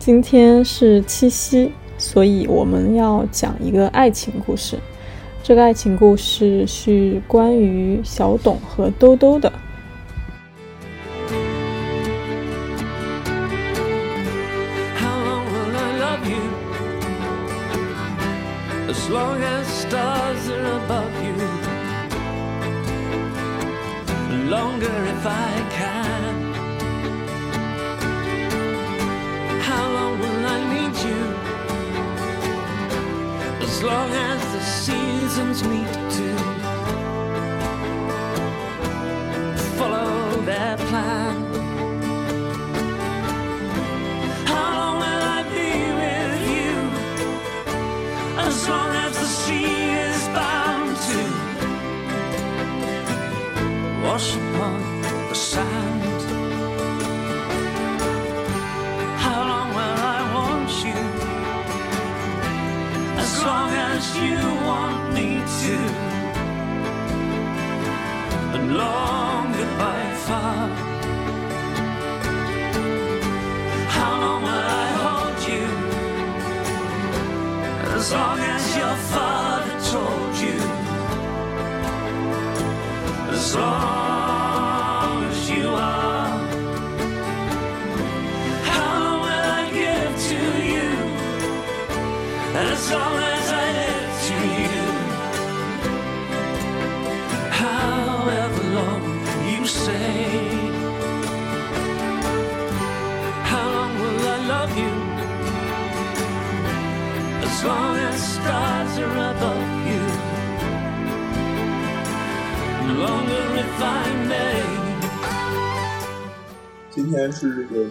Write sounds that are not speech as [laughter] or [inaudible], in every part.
今天是七夕，所以我们要讲一个爱情故事。这个爱情故事是关于小董和兜兜的。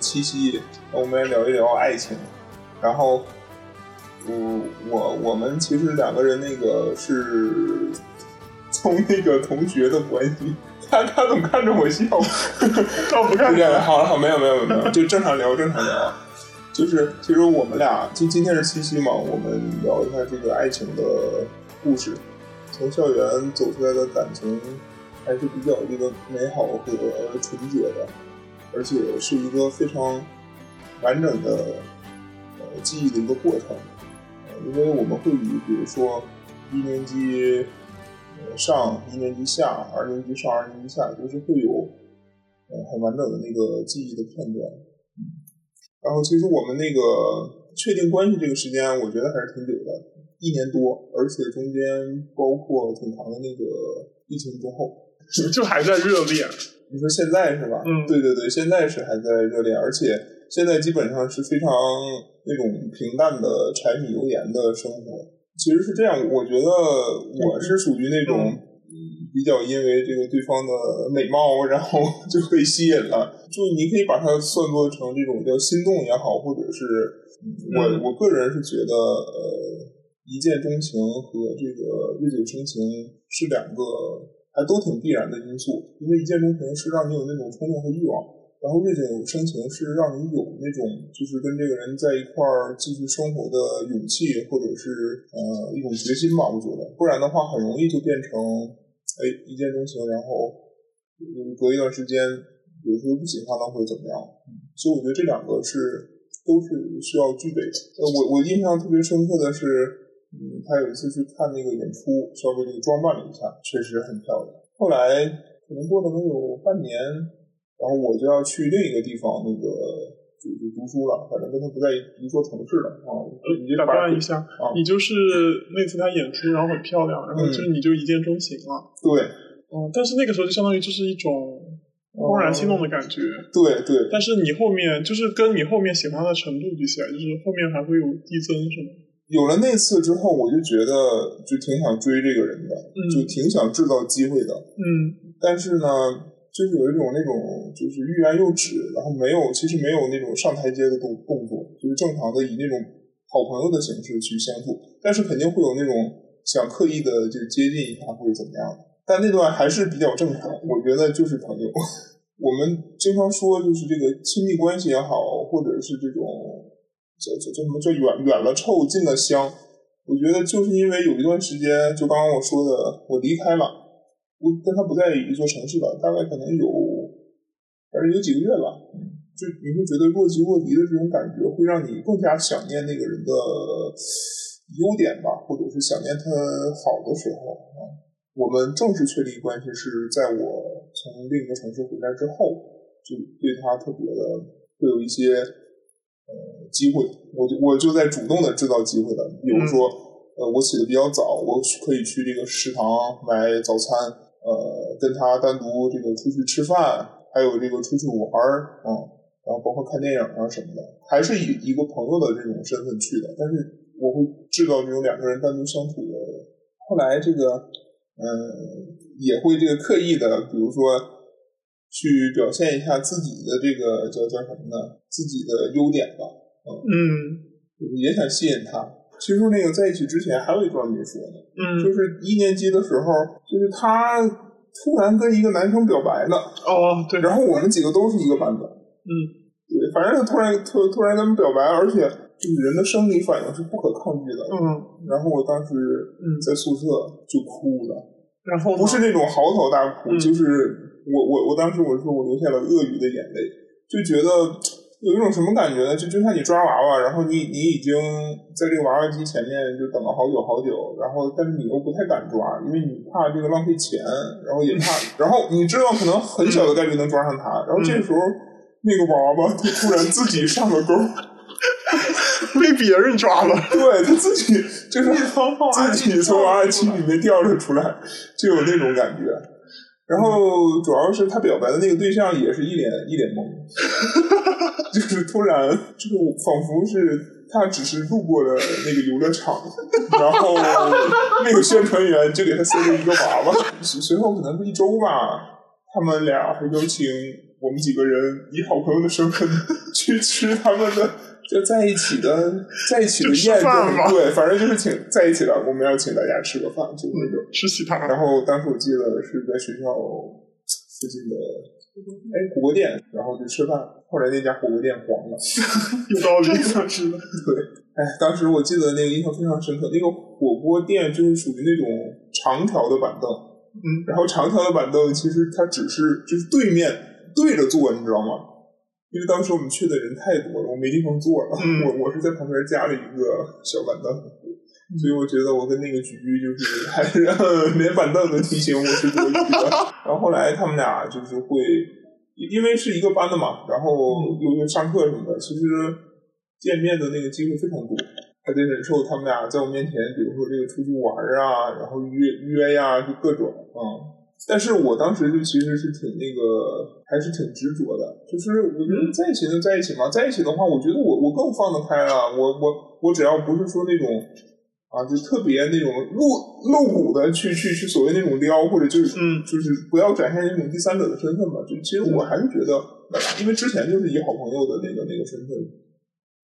七夕，那我们来聊一聊爱情。然后，我我我们其实两个人那个是从那个同学的关系，他他总看着我笑？那 [laughs] 我不看是这样，[laughs] 好了好，没有没有没有，就正常聊正常聊啊。就是其实我们俩今今天是七夕嘛，我们聊一下这个爱情的故事，从校园走出来的感情还是比较这个美好和纯洁的，而且是一个非常完整的呃记忆的一个过程。呃，因为我们会以比如说一年级呃上、一年级下、二年级上、二年级下，就是会有呃很完整的那个记忆的片段。然后其实我们那个确定关系这个时间，我觉得还是挺久的，一年多，而且中间包括挺长的那个疫情之后。[laughs] 就还在热恋。你说现在是吧？嗯对对对，现在是还在热恋，而且现在基本上是非常那种平淡的柴米油盐的生活。其实是这样，我觉得我是属于那种嗯比较因为这个对方的美貌，然后 [laughs] 就被吸引了。就你可以把它算作成这种叫心动也好，或者是我我个人是觉得呃一见钟情和这个日久生情是两个还都挺必然的因素，因为一见钟情是让你有那种冲动和欲望，然后那种深情是让你有那种就是跟这个人在一块儿继续生活的勇气，或者是呃一种决心吧，我觉得，不然的话很容易就变成哎一见钟情，然后隔一段时间有时候不喜欢了或者怎么样，所以我觉得这两个是都是需要具备的。呃，我我印象特别深刻的是。嗯，他有一次去看那个演出，稍微这个装扮了一下，确实很漂亮。后来可能过了能有半年，然后我就要去另一个地方那个就就读书了，反正跟他不在一座城市了啊。你就打把断一下，啊，你就是那次他演出，然后很漂亮，然后就是你就一见钟情了。对嗯，但是那个时候就相当于就是一种怦然心动的感觉。对对，但是你后面就是跟你后面喜欢的程度比起来，就是后面还会有递增，是吗？有了那次之后，我就觉得就挺想追这个人的，嗯就挺想制造机会的。嗯但是呢，就是有一种那种就是欲言又止，然后没有其实没有那种上台阶的动动作，就是正常的以那种好朋友的形式去相处，但是肯定会有那种想刻意的就接近一下或者怎么样的，但那段还是比较正常，我觉得就是朋友。[laughs] 我们经常说，就是这个亲密关系也好，或者是这种叫叫叫什么叫远远了臭，近了香。我觉得就是因为有一段时间，就刚刚我说的，我离开了，我跟他不在一座城市了，大概可能有，反正有几个月吧。就你会觉得若即若离的这种感觉，会让你更加想念那个人的优点吧，或者是想念他好的时候啊。我们正式确立关系是在我从另一个城市回来之后，就对他特别的会有一些机会，我就我就在主动的制造机会了，比如说。呃，我起的比较早，我去可以去这个食堂买早餐，呃，跟他单独这个出去吃饭，还有这个出去玩儿，嗯，然后包括看电影啊什么的，还是以一个朋友的这种身份去的，但是我会制造这种两个人单独相处的。后来这个，嗯，也会这个刻意的，比如说去表现一下自己的这个叫叫什么呢？自己的优点吧，嗯。也想吸引他。其实那个在一起之前还有一段没说呢，嗯，就是一年级的时候，就是他突然跟一个男生表白了，哦，对，然后我们几个都是一个班的，嗯。对，反正他突然突突然跟我们表白，而且就是人的生理反应是不可抗拒的，嗯，然后我当时嗯。在宿舍就哭了，然后不是那种嚎啕大哭，嗯。就是我我我当时我说我流下了鳄鱼的眼泪，就觉得有一种什么感觉呢？就就像你抓娃娃，然后你你已经在这个娃娃机前面就等了好久好久，然后但是你又不太敢抓，因为你怕这个浪费钱，然后也怕，[laughs] 然后你知道可能很小的概率能抓上它，然后这个时候那个娃娃就突然自己上了钩，[laughs] 被别人抓了，对他自己就是自己从娃娃机里面掉了出来，就有那种感觉。然后主要是他表白的那个对象也是一脸一脸懵，[laughs] 就是突然这个仿佛是他只是路过了那个游乐场，然后那个宣传员就给他塞了一个娃娃。随随后可能是一周吧，他们俩还邀请我们几个人以好朋友的身份去吃他们的就在一起的 [laughs] 在一起的宴，对，反正就是请在一起的，我们要请大家吃个饭，就那种。吃喜糖，然后当时我记得是在学校附近的哎火锅店，然后就吃饭。后来那家火锅店黄了，[laughs] 有道理，是的，[laughs] 对。哎，当时我记得那个印象非常深刻，那个火锅店就是属于那种长条的板凳，嗯，然后长条的板凳其实它只是就是对面对着坐，你知道吗？因为当时我们去的人太多了，我没地方坐了，嗯 [laughs] 我我是在旁边加了一个小板凳，所以我觉得我跟那个局就是还是 [laughs] 连板凳都提醒我是多余的。然后后来他们俩就是会，因为是一个班的嘛，然后又又上课什么的，其实见面的那个机会非常多。还得忍受他们俩在我面前，比如说这个出去玩啊，然后约约呀、就各种嗯。但是我当时就其实是挺那个，还是挺执着的。就是我觉得在一起就在一起嘛，在一起的话，我觉得我我更放得开了。我我我只要不是说那种啊，就特别那种露露骨的去去去所谓那种撩，或者就是嗯就是不要展现那种第三者的身份嘛。就其实我还是觉得，因为之前就是以好朋友的那个那个身份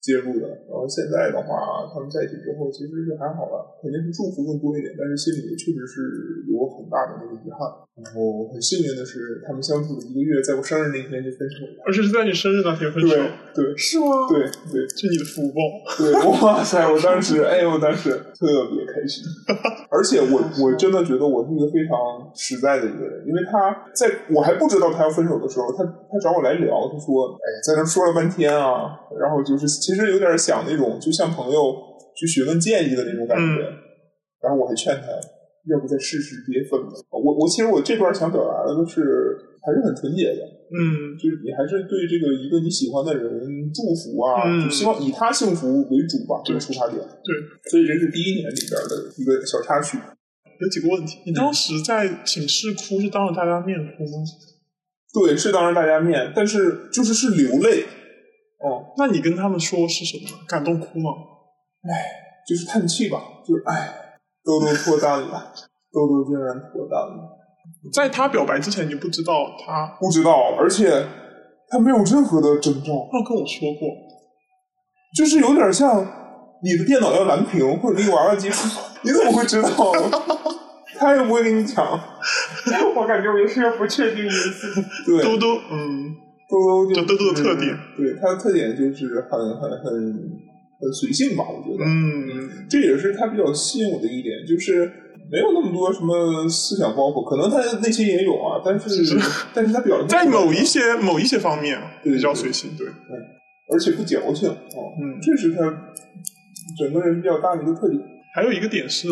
介入的，然后现在的话，他们在一起之后，其实就还好了，肯定是祝福更多一点，但是心里确实是有很大的那个遗憾。然后很幸运的是，他们相处了一个月，在我生日那天就分手了。而且是在你生日那天分手，对对是吗？，对对是你的福报，对，哇塞！我当时，哎呦，我当时特别开心，[laughs] 而且我我真的觉得我是一个非常实在的一个人，因为他在我还不知道他要分手的时候，他他找我来聊，他说，哎，在那说了半天啊，然后就是其实有点想那种就像朋友去询问建议的那种感觉，然后我还劝他，要不再试试，别分了。我我其实我这段想表达的就是还是很纯洁的，嗯就是你还是对这个一个你喜欢的人祝福啊，嗯就希望以他幸福为主吧，这个出发点。对，所以这是第一年里边的一个小插曲。有几个问题。你当时在寝室哭是当着大家面哭吗？对，是当着大家面，但是就是是流泪，哦、那你跟他们说是什么？感动哭吗？就是叹气吧，就是哎，豆豆脱单了，豆豆竟然脱单了，在他表白之前，你不知道他，不知道，而且他没有任何的征兆，他跟我说过，就是有点像你的电脑要蓝屏或者那个娃娃机，[laughs] 你怎么会知道？[laughs] 他也不会跟你讲，[laughs] 我感觉我也是个不确定因素。对，兜兜，嗯，豆豆就就豆豆的特点，对它的特点就是很很很很随性吧，我觉得，嗯。这也是它比较吸引我的一点，就是没有那么多什么思想包袱，可能他内心也有啊，但是是但是他表现在某一些某一些方面对比较随性，对，嗯而且不矫情啊，嗯这是他整个人比较大的一个特点。还有一个点是，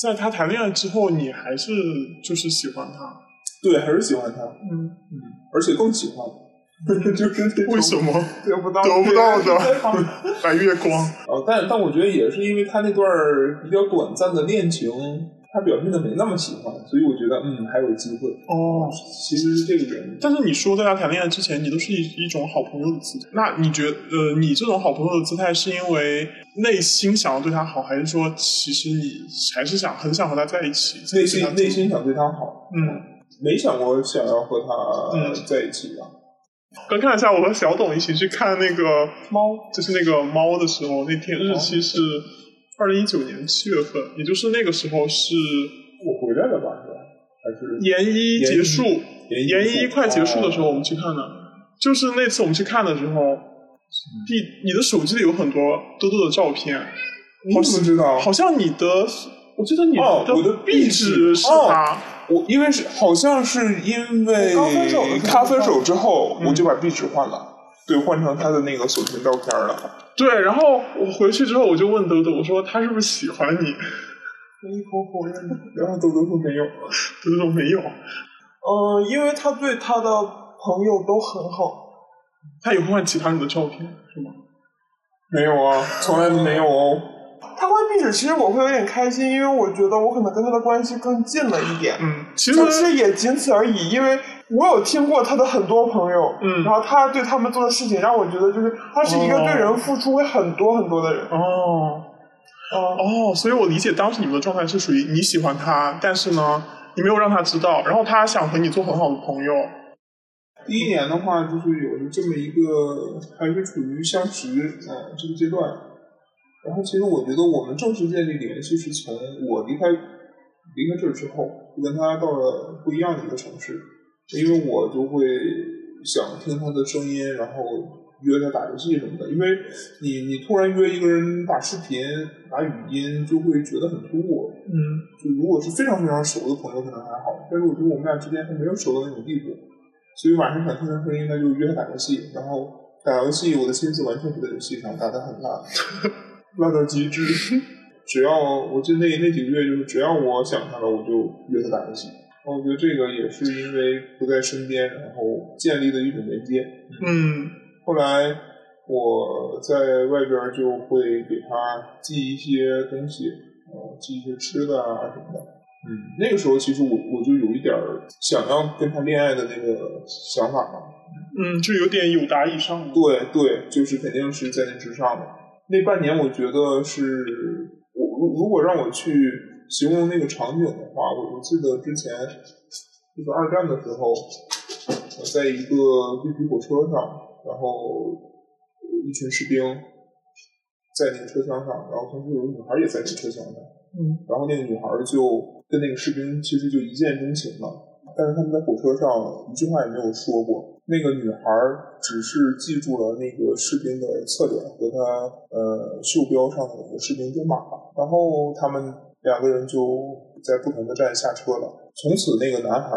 在他谈恋爱之后，你还是就是喜欢他，对，还是喜欢他，嗯，而且更喜欢，就 [laughs] 是为什么得不到得不到的的。[laughs] 白月光？啊，但但我觉得也是因为他那段比较短暂的恋情，他表现的没那么喜欢，所以我觉得嗯还有机会。哦，其实是这个原因。但是你说在他谈恋爱之前，你都是一一种好朋友的姿态，那你觉得呃，你这种好朋友的姿态是因为内心想要对他好，还是说其实你还是想很想和他在一起？内心内心想对他好，嗯，没想过想要和他嗯在一起啊。刚看了一下，我和小董一起去看那个猫就是那个猫的时候，那天日期是二零一九年七月份，也就是那个时候是我回来了吧？是吧？还是研一结束，研一快结束的时候哦我们去看的，就是那次我们去看的时候，第你的手机里有很多多多的照片，你怎么知道？好像你的，我记得你哦我的壁壁纸纸是哦他，我因为是好像是因为刚分手他分手之后，嗯我就把壁纸换了，对，换成他的那个锁屏照片了。对，然后我回去之后我就问豆豆，我说他是不是喜欢你？一口否认，[laughs] 然后豆豆说没有。豆豆说没有，嗯，因为他对他的朋友都很好。他也会换其他人的照片是吗？没有啊，从来都没有哦。他换壁纸，其实我会有点开心，因为我觉得我可能跟他的关系更近了一点。嗯，其实但是也仅此而已，因为我有听过他的很多朋友，嗯然后他对他们做的事情让我觉得，就是他是一个对人付出会很多很多的人。哦。哦，哦，所以我理解当时你们的状态是属于你喜欢他，但是呢，你没有让他知道，然后他想和你做很好的朋友。第一年的话，就是有这么一个，还是处于相识啊、这个阶段。然后，其实我觉得我们正式建立联系是从我离开离开这儿之后，就跟他到了不一样的一个城市，因为我就会想听他的声音，然后约他打游戏什么的。因为你你突然约一个人打视频、打语音，就会觉得很突兀。嗯就如果是非常非常熟的朋友，可能还好，但是我觉得我们俩之间还没有熟到那种地步，所以晚上想听他声音，那就约他打游戏，然后打游戏，我的心思完全不在游戏上，打得很烂，烂到极致。只要我记得那那几个月，就是只要我想他了，我就约他打游戏。然后我觉得这个也是因为不在身边，然后建立的一种连接。嗯后来我在外边就会给他寄一些东西，呃，寄一些吃的啊什么的。嗯，那个时候其实我我就有一点想要跟他恋爱的那个想法嘛。嗯，就有点有达以上。对对，就是肯定是在那之上的。那半年我觉得是我如如果让我去形容那个场景的话，我我记得之前就是二战的时候，我在一个绿皮火车上，然后一群士兵在那个车厢上，然后同时有个女孩也在那个车厢上，嗯，然后那个女孩就跟那个士兵其实就一见钟情了，但是他们在火车上一句话也没有说过。那个女孩只是记住了那个士兵的侧脸和他呃袖标上的士兵编码，然后他们两个人就在不同的站下车了。从此，那个男孩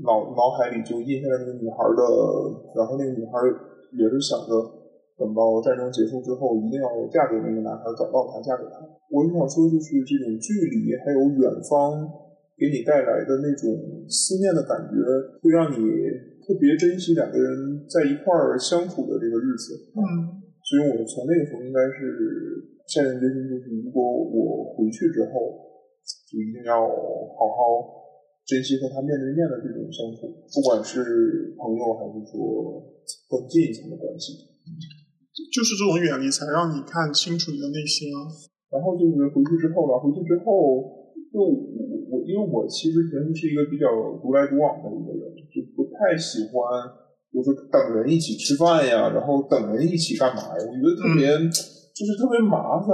脑脑海里就印下了那个女孩的，然后那个女孩也是想着等到战争结束之后，一定要嫁给那个男孩，找到他，嫁给他。我是想说，就是这种距离还有远方给你带来的那种思念的感觉，会让你特别珍惜两个人在一块儿相处的这个日子。嗯所以我从那个时候应该是下定决心，就是如果我回去之后，就一定要好好珍惜和他面对面的这种相处，不管是朋友还是说更近一层的关系。就是这种远离才让你看清楚你的内心啊。然后就是回去之后吧，回去之后，就我我因为我其实平时是一个比较独来独往的一个人，就不太喜欢，就是等人一起吃饭呀，然后等人一起干嘛呀？我觉得特别、就是特别麻烦。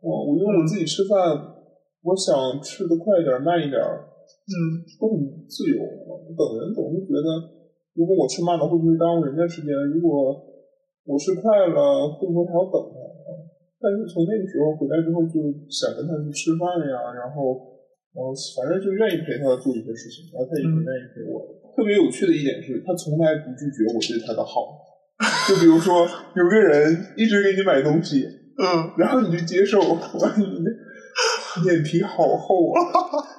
我我因为我自己吃饭，我想吃的快一点、慢一点，嗯都很自由。等人总是觉得，如果我吃慢了，会不会耽误人家时间？如果我吃快了，会不会还要等他？但是从那个时候回来之后，就想跟他去吃饭呀，然后，后反正就愿意陪他做一些事情，然后他也很愿意陪我。特别有趣的一点是，他从来不拒绝我对他的好。就比如说，有个人一直给你买东西，嗯，然后你就接受，哇，你的脸皮好厚啊！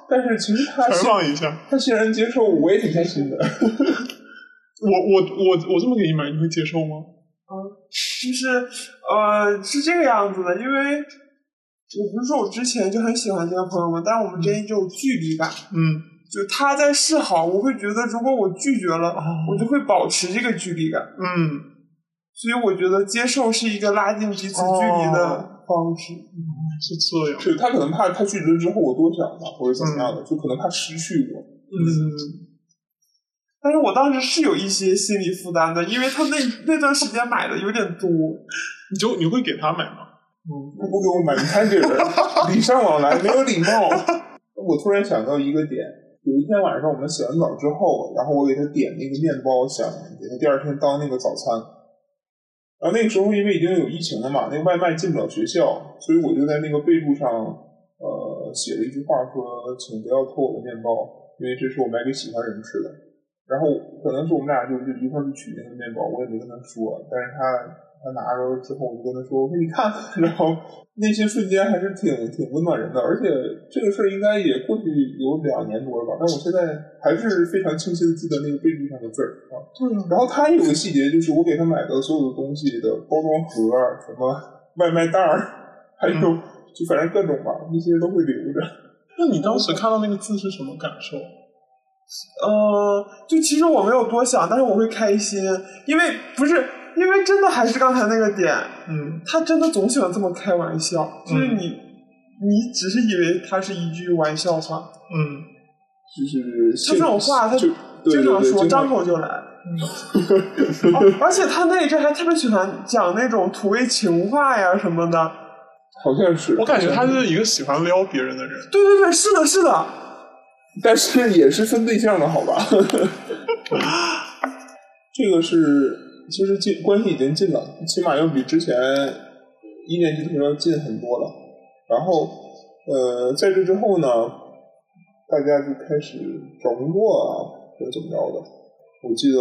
但是其实他采欣访一下，他欣然接受，我也挺开心的。[laughs] 我我我我这么给你买，你会接受吗？就是呃是这个样子的，因为我不是说我之前就很喜欢这个朋友嘛，但是我们之间就有距离感。嗯就他在示好，我会觉得如果我拒绝了，我就会保持这个距离感。嗯，所以我觉得接受是一个拉近彼此距离的方式。是这样。是他可能怕他拒绝了之后我多想他，或者怎么样的，就可能怕失去我。嗯，但是我当时是有一些心理负担的，因为他那那段时间买的有点多。你就你会给他买吗？不不给我买，你看这人礼尚往来，没有礼貌。我突然想到一个点，有一天晚上我们洗完澡之后，然后我给他点那个面包，想给他第二天当那个早餐。然后那个时候因为已经有疫情了嘛，那个外卖进不了学校，所以我就在那个备注上，呃，写了一句话说，请不要偷我的面包，因为这是我买给喜欢人吃的。然后可能是我们俩就就一块去取那个面包，我也没跟他说，但是他他拿着之后，我就跟他说：“我说你看。”然后那些瞬间还是挺挺温暖人的，而且这个事儿应该也过去有两年多了吧，但我现在还是非常清晰的记得那个备注上的字儿啊。对啊。然后他有个细节，就是我给他买的所有的东西的包装盒儿、什么外卖袋儿，还有、就反正各种吧，那些都会留着。那你当时看到那个字是什么感受？呃，就其实我没有多想，但是我会开心，因为不是因为真的还是刚才那个点，嗯他真的总喜欢这么开玩笑，就是你、你只是以为他是一句玩笑话，嗯就是就这种话他就经常说，张口就来。哦 [laughs] 而且他那一阵还特别喜欢讲那种土味情话呀什么的。好像是，我感觉他是一个喜欢撩别人的人。对对对，是的，是的。但是也是分对象的好吧？[laughs] 这个是其实近关系已经近了，起码要比之前一年级的时候要近很多了。然后呃，在这之后呢，大家就开始找工作啊，或者怎么着的。我记得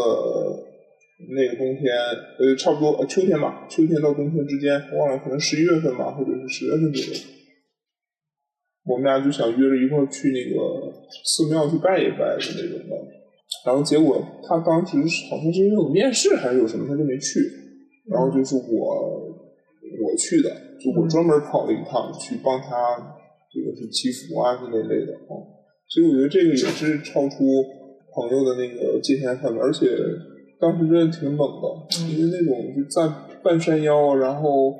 那个冬天，呃，差不多秋天吧，秋天到冬天之间，忘了可能十一月份吧，或者是十月份左右。我们俩就想约着一块去那个寺庙去拜一拜的那种的，然后结果他当时是好像是因为有面试还是有什么，他就没去，然后就是我我去的，就我专门跑了一趟去帮他这个是祈福啊那类类的啊，所以我觉得这个也是超出朋友的那个界限范围，而且当时真的挺冷的，因为那种就在半山腰，然后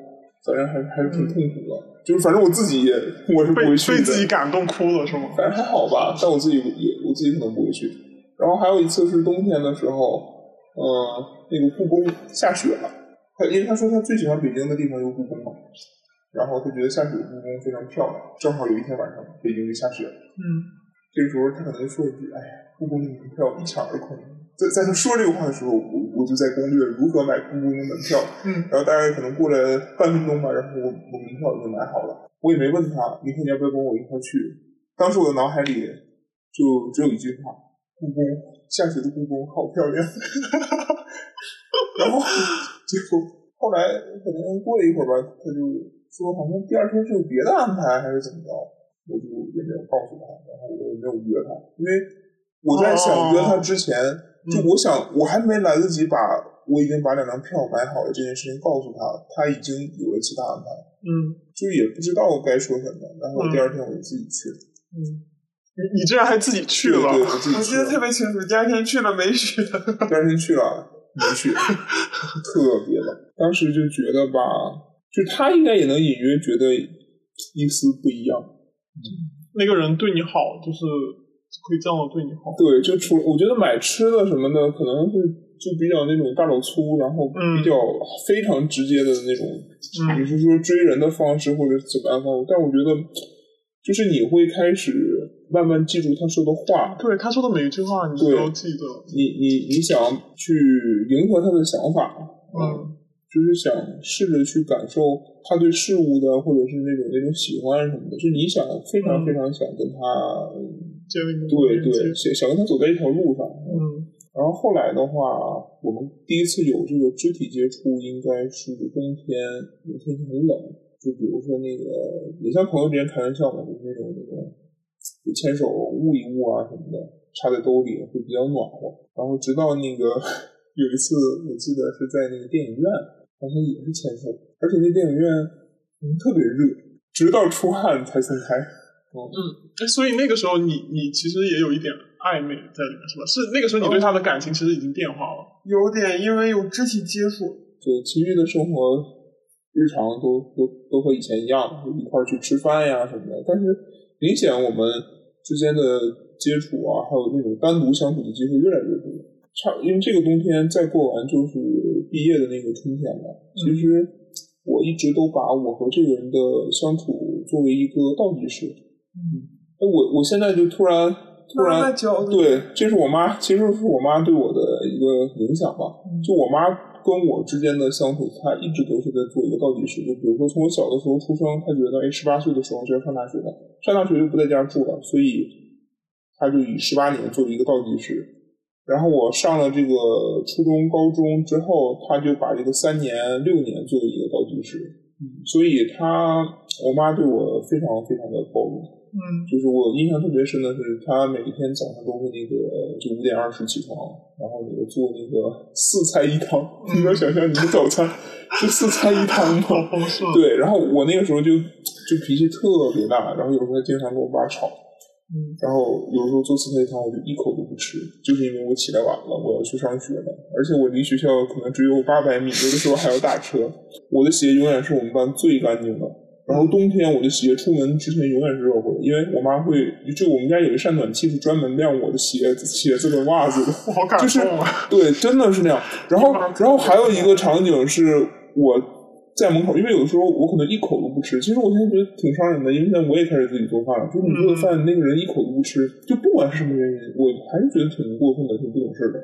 反正还还是挺痛苦的。就是反正我自己也我是不会去的，被自己感动哭了是吗？反正还好吧，但我自己也我自己可能不会去。然后还有一次是冬天的时候，呃，那个故宫下雪了，他因为他说他最喜欢北京的地方就是故宫嘛，然后他觉得下雪的故宫非常漂亮，正好有一天晚上北京就下雪了，嗯。这个时候他可能就说一句：“哎呀，故宫的门票一抢而空。”在在他说这个话的时候，我我就在攻略如何买故宫的门票，嗯，然后大概可能过了半分钟吧，然后我我门票已经买好了，我也没问他，明天你要不要跟我一块去？当时我的脑海里就只有一句话：故宫下雪的故宫好漂亮。[laughs] 然后结果后来可能过了一会儿吧，他就说好像第二天是有别的安排还是怎么着，我就也没有告诉他，然后我也没有约他，因为我在想约他之前，就我想我还没来得及把我已经把两张票买好了这件事情告诉他，他已经有了其他安排，嗯。就也不知道该说什么，然后第二天我就自己去了，嗯，你你居然还自己去了？对对，我自己我记得特别清楚，第二天去了没雪。第二天去了，没去，特别冷。当时就觉得吧，就他应该也能隐约觉得一丝不一样。那个人对你好，就是会这样对你好。对，就除我觉得买吃的什么的，可能是就比较那种大老粗，然后比较非常直接的那种，嗯你是说追人的方式或者怎么样方式，但我觉得就是你会开始慢慢记住他说的话，对他说的每一句话，你都要记得。你你你想去迎合他的想法，嗯，就是想试着去感受他对事物的或者是那种那种喜欢什么的，就你想非常嗯非常想跟他，对对，想想跟他走在一条路上。嗯。然后后来的话，我们第一次有这个肢体接触，应该是冬天，有天气很冷，就比如说那个，也像朋友之间开玩笑嘛，就是那种那种，就牵手捂一捂啊什么的，插在兜里会比较暖和。然后直到那个 [laughs] 有一次，我记得是在那个电影院，好像也是牵手，而且那电影院嗯特别热，直到出汗才松开。嗯，哎，所以那个时候你你其实也有一点暧昧在里面，是吧？是那个时候你对他的感情其实已经变化了。有点因为有肢体接触，对，其余的生活日常都都都和以前一样，就一块儿去吃饭呀什么的。但是明显我们之间的接触啊，还有那种单独相处的机会越来越多。差，因为这个冬天再过完就是毕业的那个春天了。其实我一直都把我和这个人的相处作为一个倒计时。嗯，那我我现在就突然突然对，这是我妈，其实是我妈对我的一个影响吧。就我妈跟我之间的相处，他一直都是在做一个倒计时。就比如说从我小的时候出生，他觉得哎，十八岁的时候就要上大学了，上大学就不在家住了，所以他就以十八年作为一个倒计时。然后我上了这个初中、高中之后，他就把这个三年、六年作为一个倒计时。嗯，所以他，我妈对我非常非常的包容。嗯就是我印象特别深的是，他每天早上都会那个就五点二十起床，然后那个做那个四菜一汤。你能想象你的早餐是四菜一汤吗？对，然后我那个时候就就脾气特别大，然后有时候经常跟我爸吵。嗯，然后有时候做四菜一汤，我就一口都不吃，就是因为我起来晚了，我要去上学了，而且我离学校可能只有八百米，有的时候还要打车。我的鞋永远是我们班最干净的，然后冬天我的鞋出门之前永远是热乎的，因为我妈会，就我们家有一扇暖气是专门晾我的鞋子、鞋子跟袜子的，[laughs] 我好感就是！对，真的是那样。然后，[laughs] 然后还有一个场景是我在门口，因为有的时候我可能一口都不吃。其实我现在觉得挺伤人的，因为现在我也开始自己做饭了。就是你做的饭，那个人一口都不吃，就不管是什么原因，我还是觉得挺过分的，挺不懂事的。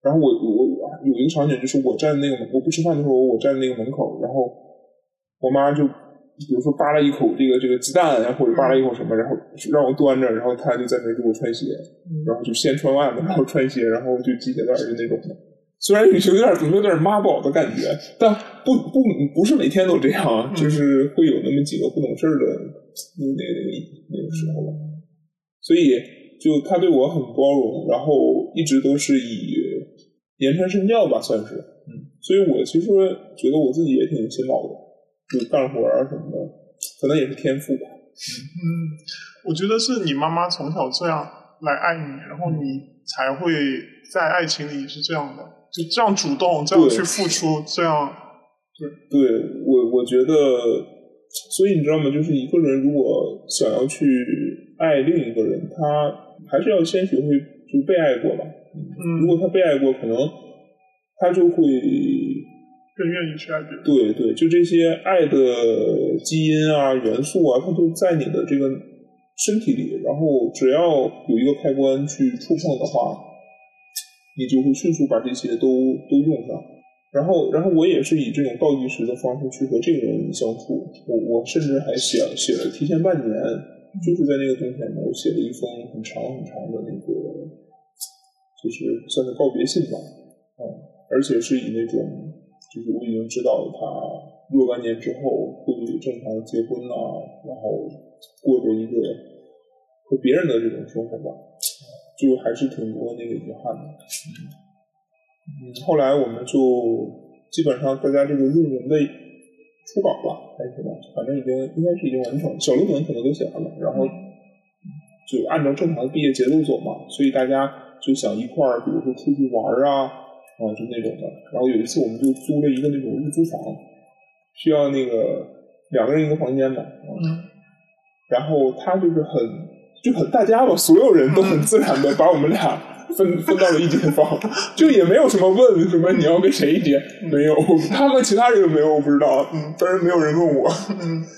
然后我我我有一个场景，就是我站那个门，我不吃饭的时候，我站那个门口，然后我妈就比如说扒了一口这个这个鸡蛋，然后或者扒了一口什么，然后让我端着，然后他就在那给我穿鞋，然后就先穿袜子，然后穿鞋，然后就系鞋带儿就那种的。虽然有有点怎么有点妈宝的感觉，但不不不是每天都这样啊，就是会有那么几个不懂事儿的那那那个那个时候吧。所以就他对我很包容，然后一直都是以言传身教吧，算是。嗯，所以我其实觉得我自己也挺勤劳的，就干活啊什么的，可能也是天赋吧。嗯，我觉得是你妈妈从小这样来爱你，然后你才会在爱情里是这样的，就这样主动，这样去付出，这样对我，我觉得，所以你知道吗？就是一个人如果想要去爱另一个人，他还是要先学会就被爱过吧。嗯如嗯果他被爱过，可能他就会，更愿意去爱别人。对对，就这些爱的基因啊、元素啊，它都在你的这个身体里。然后只要有一个开关去触碰的话，你就会迅速把这些都都用上。然后，然后我也是以这种倒计时的方式去和这个人相处。我我甚至还写写了提前半年，就是在那个冬天呢，我写了一封很长很长的那个，就是算是告别信吧，啊、而且是以那种，就是我已经知道他若干年之后会不会正常的结婚啊，然后过着一个和别人的这种生活吧，就还是挺多那个遗憾的。嗯，后来我们就基本上大家这个论文的初稿吧，还是什么，反正已经应该是已经完成，小论文可能都写完了，然后就按照正常的毕业节奏走嘛，所以大家就想一块儿，比如说出去玩儿啊，啊就那种的。然后有一次我们就租了一个那种日租房，需要那个两个人一个房间嘛，啊嗯。然后他就是很就很大家吧，所有人都很自然的把我们俩分分到了一间房，就也没有什么问什么你要跟谁一间，没有，他们其他人有没有我不知道，嗯，当然没有人问我，嗯。[laughs]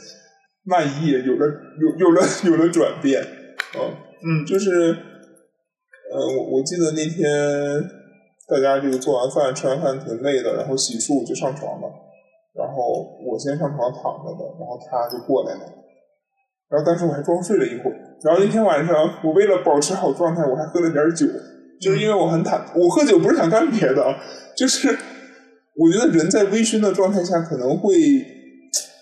那一夜有了有有了有了转变，啊、嗯。就是，呃，我我记得那天大家这个做完饭、吃完饭挺累的，然后洗漱就上床了。然后我先上床躺着的，然后他就过来了。然后当时我还装睡了一会儿。然后那天晚上，我为了保持好状态，我还喝了点酒，就是因为我很忐，我喝酒不是想干别的，就是我觉得人在微醺的状态下可能会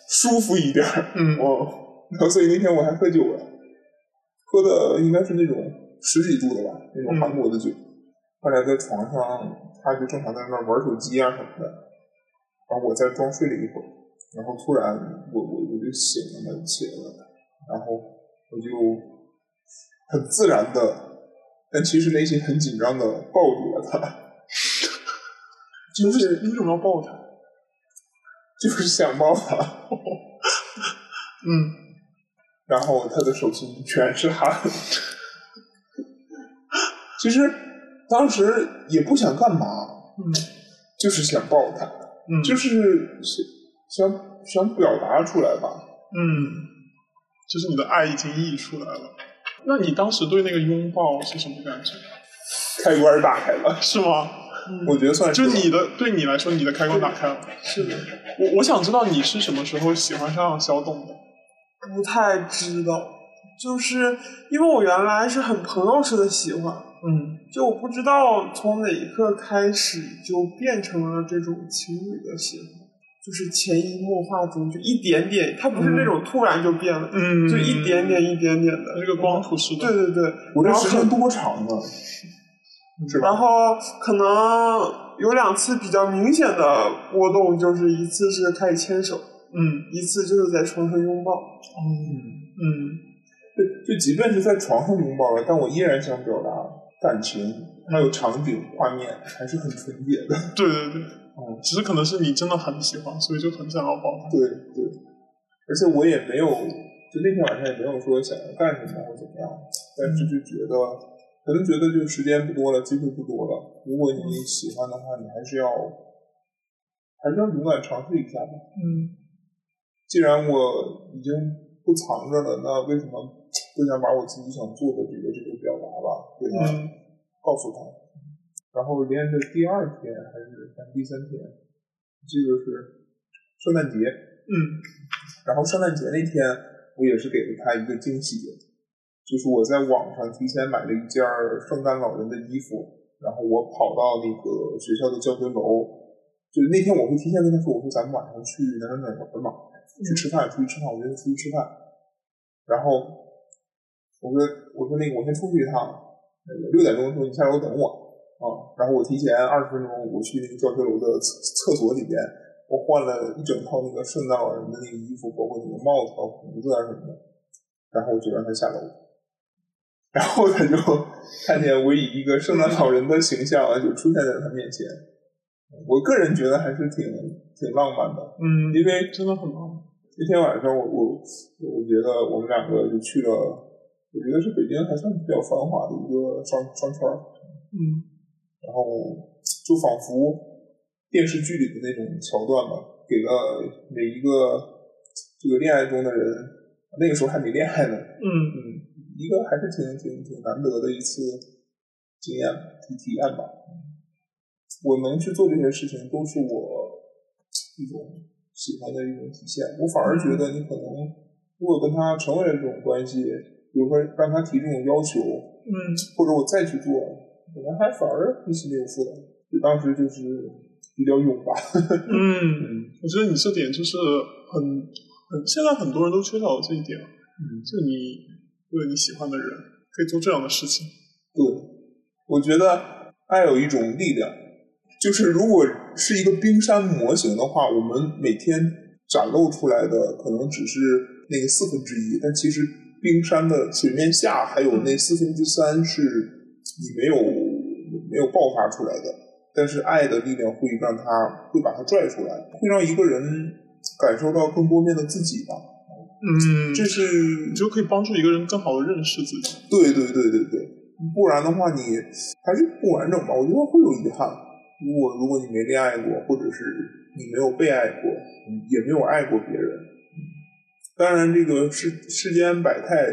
舒服一点儿。嗯哦，然后所以那天我还喝酒了，喝的应该是那种十几度的吧，那种韩国的酒。后来在床上，他就正常在那儿玩手机啊什么的，然后我在装睡了一会儿，然后突然我我我就醒了嘛，起来了，然后我就很自然的，但其实内心很紧张的抱住了他，[laughs] 就为是你为什么要抱他？[laughs] 就是想抱他，[laughs] 嗯，然后他的手心全是汗。其实当时也不想干嘛，嗯就是想抱他，嗯，就是想想想表达出来吧。嗯，就是你的爱已经溢出来了。那你当时对那个拥抱是什么感觉？开关打开了，是吗？我觉得算是就你的对你来说，你的开关打开了。是的，我我想知道你是什么时候喜欢上小董的？不太知道，就是因为我原来是很朋友式的喜欢，嗯就我不知道从哪一刻开始就变成了这种情侣的喜欢，就是潜移默化中就一点点，它不是那种突然就变了，嗯，就一点点一点点的这个光谱式的。对对对，我这时间多长啊？是？然后可能有两次比较明显的波动，就是一次是开始牵手，嗯一次就是在床上拥抱。嗯对就即便是在床上拥抱了，但我依然想表达感情，还有场景画面，还是很纯洁的。对对对，嗯，只是可能是你真的很喜欢，所以就很想要抱他。对对，而且我也没有，就那天晚上也没有说想要干什么或怎么样，但是就觉得，可能觉得就时间不多了，机会不多了。如果你喜欢的话，你还是要，还是要勇敢尝试一下吧。嗯既然我已经不藏着了，那为什么不想把我自己想做的这个这个表达吧，对他嗯。告诉他？然后连着第二天还是还是第三天，这个是圣诞节，嗯。然后圣诞节那天我也是给了他一个惊喜，就是我在网上提前买了一件圣诞老人的衣服，然后我跑到那个学校的教学楼，就是那天我会提前跟他说，我说咱们晚上去哪哪哪玩嘛，去吃饭，出去吃饭，我约他出去吃饭，然后我说我说那个我先出去一趟，那个六点钟的时候你下楼等我啊，然后我提前二十分钟我去那个教学楼的厕厕所里边。我换了一整套那个圣诞老人的那个衣服，包括那个帽子啊、胡子啊什么的，然后我就让他下楼，然后他就看见我以一个圣诞老人的形象啊，就出现在他面前。我个人觉得还是挺挺浪漫的，嗯，因为真的很浪漫。那天晚上我我我觉得我们两个就去了，我觉得是北京还算比较繁华的一个商商圈儿，嗯然后就仿佛电视剧里的那种桥段吧，给了每一个这个恋爱中的人，那个时候还没恋爱呢，嗯嗯，一个还是挺挺挺难得的一次经验体体验吧。我能去做这些事情，都是我一种喜欢的一种体现。我反而觉得，你可能如果跟他成为了这种关系，比如说让他提这种要求，嗯或者我再去做，可能还反而很心里有负担。就当时就是比较勇吧。[laughs] 嗯，嗯我觉得你这点就是很很，现在很多人都缺少这一点，嗯，就你为了你喜欢的人可以做这样的事情。对，我觉得爱有一种力量，就是如果是一个冰山模型的话，我们每天展露出来的可能只是那个四分之一，但其实冰山的水面下还有那四分之三是你没有没有爆发出来的。但是爱的力量会让他会把他拽出来，会让一个人感受到更多面的自己吧。嗯，这是你就可以帮助一个人更好的认识自己。对对对对对，不然的话你还是不完整吧？我觉得会有遗憾。如果如果你没恋爱过，或者是你没有被爱过，嗯也没有爱过别人，嗯当然这个世世间百态，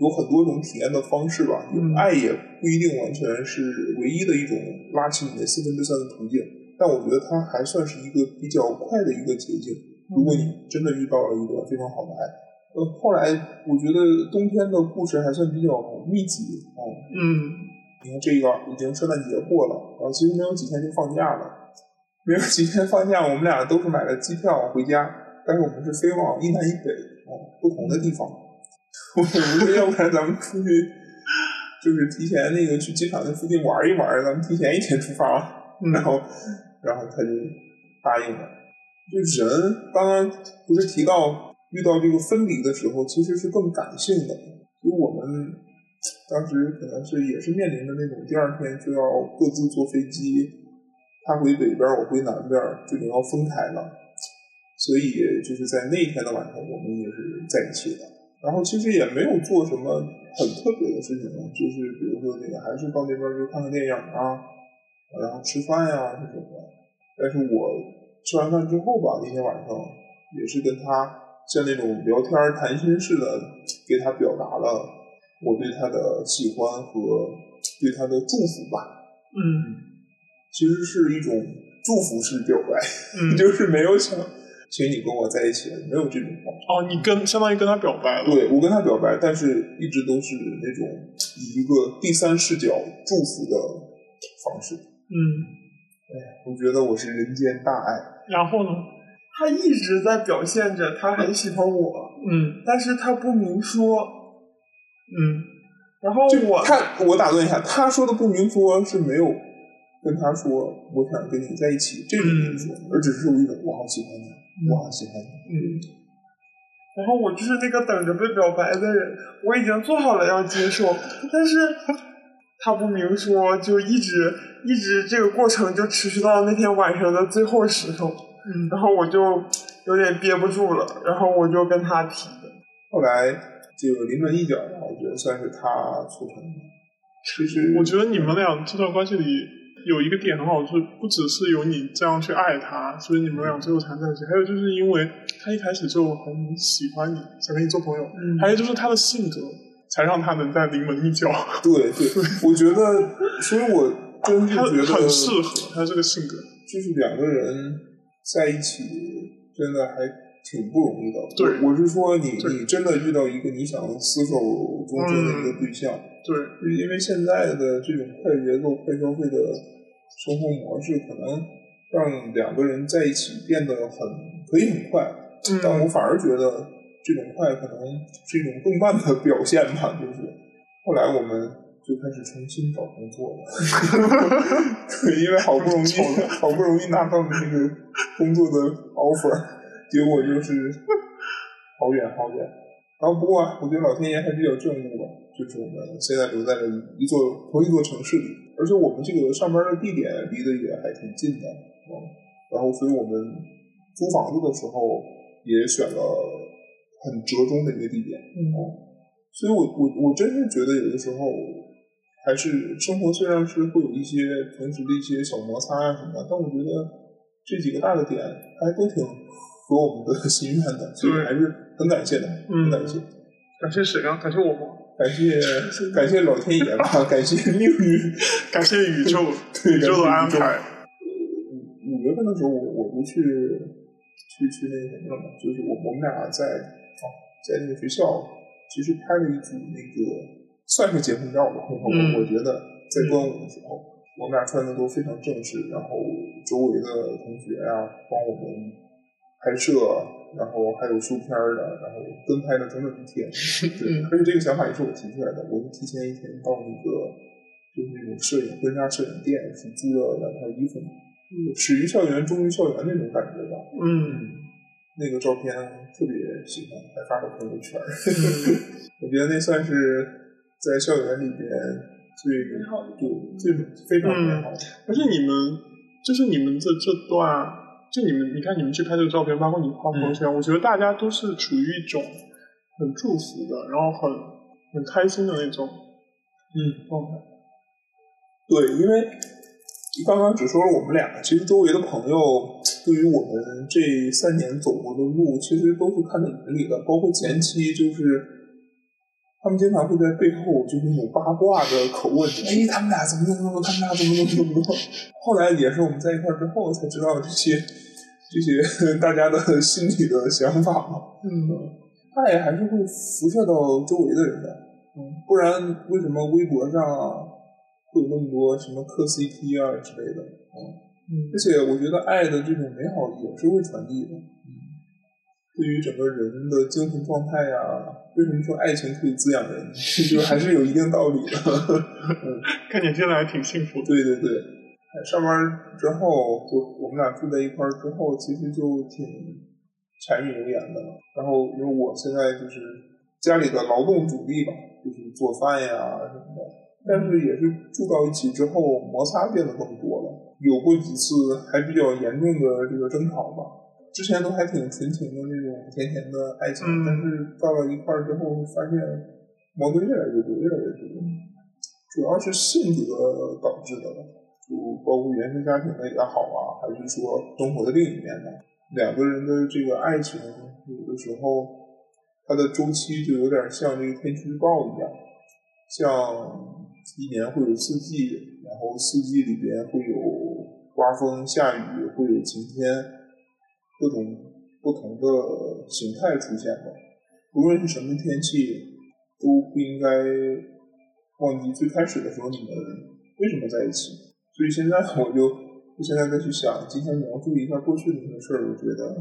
有很多种体验的方式吧。嗯。爱也不一定完全是唯一的一种拉起你的四分之三的途径，但我觉得它还算是一个比较快的一个捷径。如果你真的遇到了一个非常好的爱，呃，后来我觉得冬天的故事还算比较密集啊、嗯。你看这个已经圣诞节过了，然后其实没有几天就放假了，没有几天放假，我们俩都是买了机票回家，但是我们是飞往一南一北啊、不同的地方。[laughs] 我们说要不然咱们出去，就是提前那个去机场那附近玩一玩，咱们提前一天出发，然后然后他就答应了。就人刚刚不是提到遇到这个分离的时候，其实是更感性的，因为我们当时可能是也是面临着那种第二天就要各自坐飞机，他回北边，我回南边，就得要分开了，所以就是在那一天的晚上，我们也是在一起的。然后其实也没有做什么很特别的事情，就是比如说那个还是到那边就看看电影啊，然后吃饭呀、这种的。但是我吃完饭之后吧，那天晚上也是跟他像那种聊天谈心似的，给他表达了我对他的喜欢和对他的祝福吧。嗯其实是一种祝福式表白，嗯，[laughs] 就是没有想请你跟我在一起，没有这种话。哦，你跟相当于跟他表白了，对我跟他表白，但是一直都是那种以一个第三视角祝福的方式。嗯，哎我觉得我是人间大爱。然后呢？他一直在表现着他很喜欢我，嗯但是他不明说。嗯然后我他，我打断一下，他说的不明说是没有跟他说我想跟你在一起这种明说，而只是有一种我好喜欢你，我好喜欢你。嗯然后我就是那个等着被表白的人，我已经做好了要接受，但是他不明说，就一直一直这个过程就持续到那天晚上的最后时刻，嗯然后我就有点憋不住了，然后我就跟他提的，后来就临门一脚吧，我觉得算是他促成的。其实我觉得你们俩这段关系里有一个点很好，就是不只是有你这样去爱他，所以你们俩最后才在一起，还有就是因为他一开始就很喜欢你，想跟你做朋友，嗯。还有就是他的性格才让他能在临门一脚，对对，我觉得，所以我真是他觉得很适合他这个性格。就是两个人在一起，真的还挺不容易的。对我我是说你，你真的遇到一个你想厮守终身的一个对象，对，就因为现在的这种快节奏、快消费的生活模式，可能让两个人在一起变得很可以很快，但我嗯，反而觉得这种快可能是一种更慢的表现吧。就是后来我们就开始重新找工作了，[laughs] 对，因为好不容易 [laughs] 好不容易拿到了那个工作的 offer，结果就是好远好远。然后不过啊我觉得老天爷还比较正路吧，就是我们现在留在了一座同一座城市里，而且我们这个上班的地点离得也还挺近的，嗯，然后所以我们租房子的时候也选了很折中的一个地点，嗯所以我我我真是觉得有的时候还是生活虽然是会有一些平时的一些小摩擦啊什么，但我觉得这几个大的点还都挺合我们的 [laughs] 心愿的，所以还是很感谢的，很感谢。感谢谁啊？感谢我吗？感谢感谢老天爷吧，感谢 [laughs] 命运，感谢宇宙 [laughs] 对宇宙的安排。五五月份的时候，我我不去去去那个什么了嘛，就是我我们俩在啊在那个学校，其实拍了一组那个算是结婚照吧。我、嗯我觉得在端午的时候，我们俩穿的都非常正式，然后周围的同学啊、帮我们拍摄，然后还有修片儿的，然后跟拍了整整一天。对，嗯而且这个想法也是我提出来的，我是提前一天到那个就是那种摄影婚纱摄影店去租了两套衣服嘛，始于校园，终于校园那种感觉吧。嗯那个照片特别喜欢，还发了朋友圈 [laughs] 我觉得那算是在校园里边最美好的，对，最美非常美好的。而且你们就是你们的这段，就你们你看你们去拍这个照片，包括你发朋友圈，我觉得大家都是处于一种很祝福的，然后很很开心的那种嗯，状态。对，因为刚刚只说了我们俩，其实周围的朋友对于我们这三年走过的路，其实都是看在眼里的。包括前期就是他们经常会在背后就是那种八卦的口问你，哎，他们俩怎么怎么怎么，他们俩怎么怎么怎么。[laughs] 后来也是我们在一块儿之后才知道这些这些 [laughs] 大家的心里的想法嘛。嗯，爱还是会辐射到周围的人的，嗯，不然为什么微博上啊会有那么多什么磕 CP 啊之类的，嗯，嗯。而且我觉得爱的这种美好也是会传递的，嗯，对于整个人的精神状态呀、为什么说爱情可以滋养人，[laughs] 就还是有一定道理的，嗯，[laughs] 看你现在还挺幸福的。对对对，哎上班之后就我们俩住在一块儿之后，其实就挺柴米油盐的。然后因为我现在就是家里的劳动主力吧，就是做饭呀什么的，但是也是住到一起之后，摩擦变得更多了。有过几次还比较严重的这个争吵吧。之前都还挺纯情的那种甜甜的爱情，嗯但是到了一块儿之后，发现矛盾越来越多，越来越多。主要是性格导致的吧，就包括原生家庭的也好啊，还是说生活的另一面呢，两个人的这个爱情，有的时候它的周期就有点像这个天气预报一样，像一年会有四季，然后四季里边会有刮风下雨，会有晴天，各种不同的形态出现的。无论是什么天气，都不应该忘记最开始的时候你们为什么在一起。所以现在我就我现在再去想，今天你要注意一下过去的那些事儿，我觉得，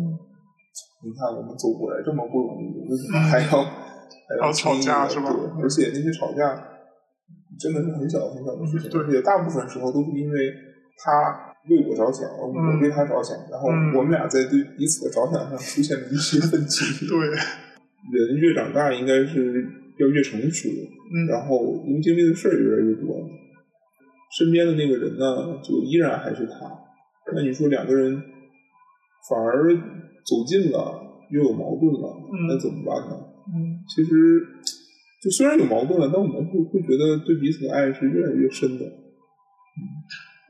你看我们走过来这么不容易，为什么还要、还 [laughs] 还要吵架是吧，而且那些吵架真的是很小很小的事情，对而且大部分时候都是因为他为我着想，我嗯为他着想，然后嗯我们俩在对彼此的着想上出现了一些分歧。[laughs] 对，人越长大，应该是要越成熟，嗯然后因为经历的事儿越来越多，身边的那个人呢，就依然还是他。那你说两个人反而走近了，又有矛盾了，嗯那怎么办呢？嗯其实就虽然有矛盾了，但我们会会觉得对彼此的爱是越来越深的。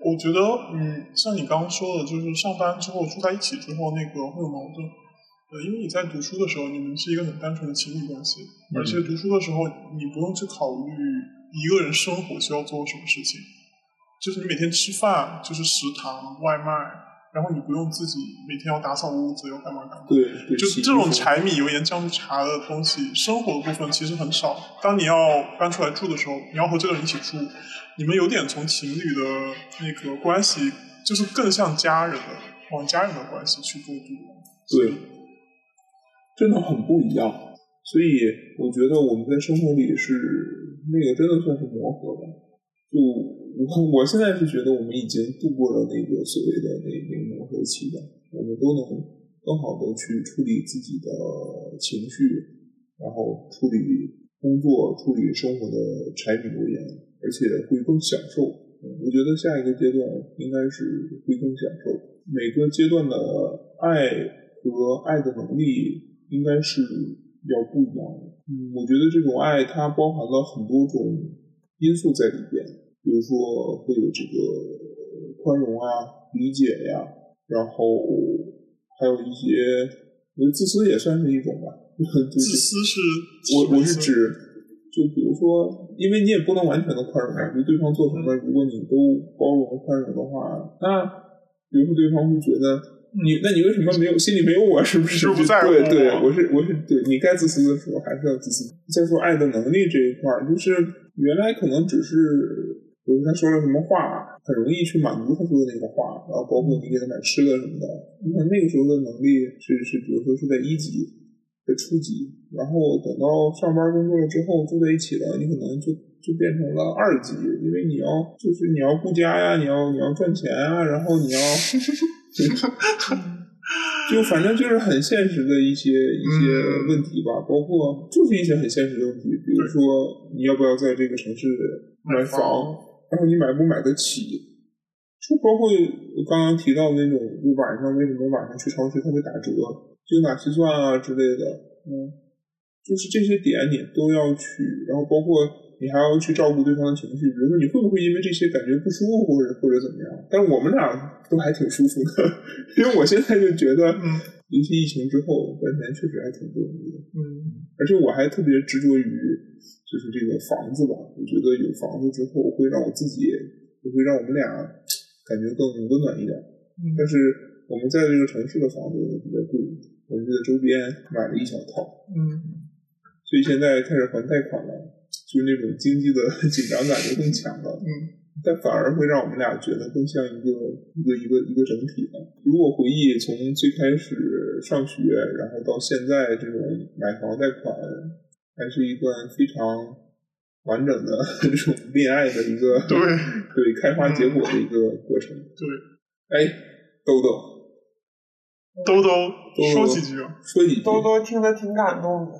我觉得，嗯，像你刚刚说的，就是上班之后住在一起之后，那个会有矛盾。呃，因为你在读书的时候，你们是一个很单纯的情侣关系，嗯而且读书的时候，你不用去考虑一个人生活需要做什么事情，就是你每天吃饭就是食堂外卖，然后你不用自己每天要打扫屋子，要干嘛干嘛。对，对就这种柴米油盐酱醋茶的东西，生活的部分其实很少。当你要搬出来住的时候，你要和这个人一起住，你们有点从情侣的那个关系，就是更像家人的，往家人的关系去过渡。对，真的很不一样。所以我觉得我们在生活里是那个真的算是磨合的。就我我现在是觉得我们已经度过了那个所谓的那那个磨合期的，我们都能更好的去处理自己的情绪，然后处理工作、处理生活的柴米油盐，而且会更享受。我觉得下一个阶段应该是会更享受。每个阶段的爱和爱的能力应该是要不一样的。嗯，我觉得这种爱它包含了很多种因素在里边，比如说会有这个宽容啊、理解呀、然后还有一些，我觉得自私也算是一种吧。[laughs] 就自私是我我是指，就比如说，因为你也不能完全的宽容嘛，就对方做什么，如果你都包容宽容的话，那比如说对方会觉得你，那你为什么没有心里没有我？是不是？是不在乎对对，我我是我是对你该自私的时候还是要自私。再说爱的能力这一块儿，就是原来可能只是。比如他说了什么话，很容易去满足他说的那个话，然后包括你给他买吃的什么的，那那个时候的能力是是，比如说是在一级，的初级，然后等到上班工作了之后住在一起了，你可能就就变成了二级，因为你要就是你要顾家呀，你要你要赚钱啊，然后你要，[laughs] 就反正就是很现实的一些一些问题吧，包括就是一些很现实的问题，比如说你要不要在这个城市买房，然后你买不买得起。就包括我刚刚提到的那种，就晚上为什么晚上去超市它会打折，精打细算啊之类的，嗯，就是这些点你都要去，然后包括你还要去照顾对方的情绪，比如说你会不会因为这些感觉不舒服或者或者怎么样？但是我们俩都还挺舒服的，[laughs] 因为我现在就觉得，嗯尤其疫情之后赚钱确实还挺不容易的。嗯而且我还特别执着于就是这个房子吧，我觉得有房子之后会让我自己，也会让我们俩感觉更温暖一点。嗯但是我们在这个城市的房子比较贵，我们在周边买了一小套，嗯所以现在开始还贷款了，就是那种经济的 [laughs] 紧张感就更强了。嗯但反而会让我们俩觉得更像一个一个一个一个整体了。如果回忆从最开始上学，然后到现在这种买房贷款，还是一段非常完整的这种恋爱的一个对对开花结果的一个过程。对，哎，豆豆兜兜兜说几句啊，说几句，多多听得挺感动的。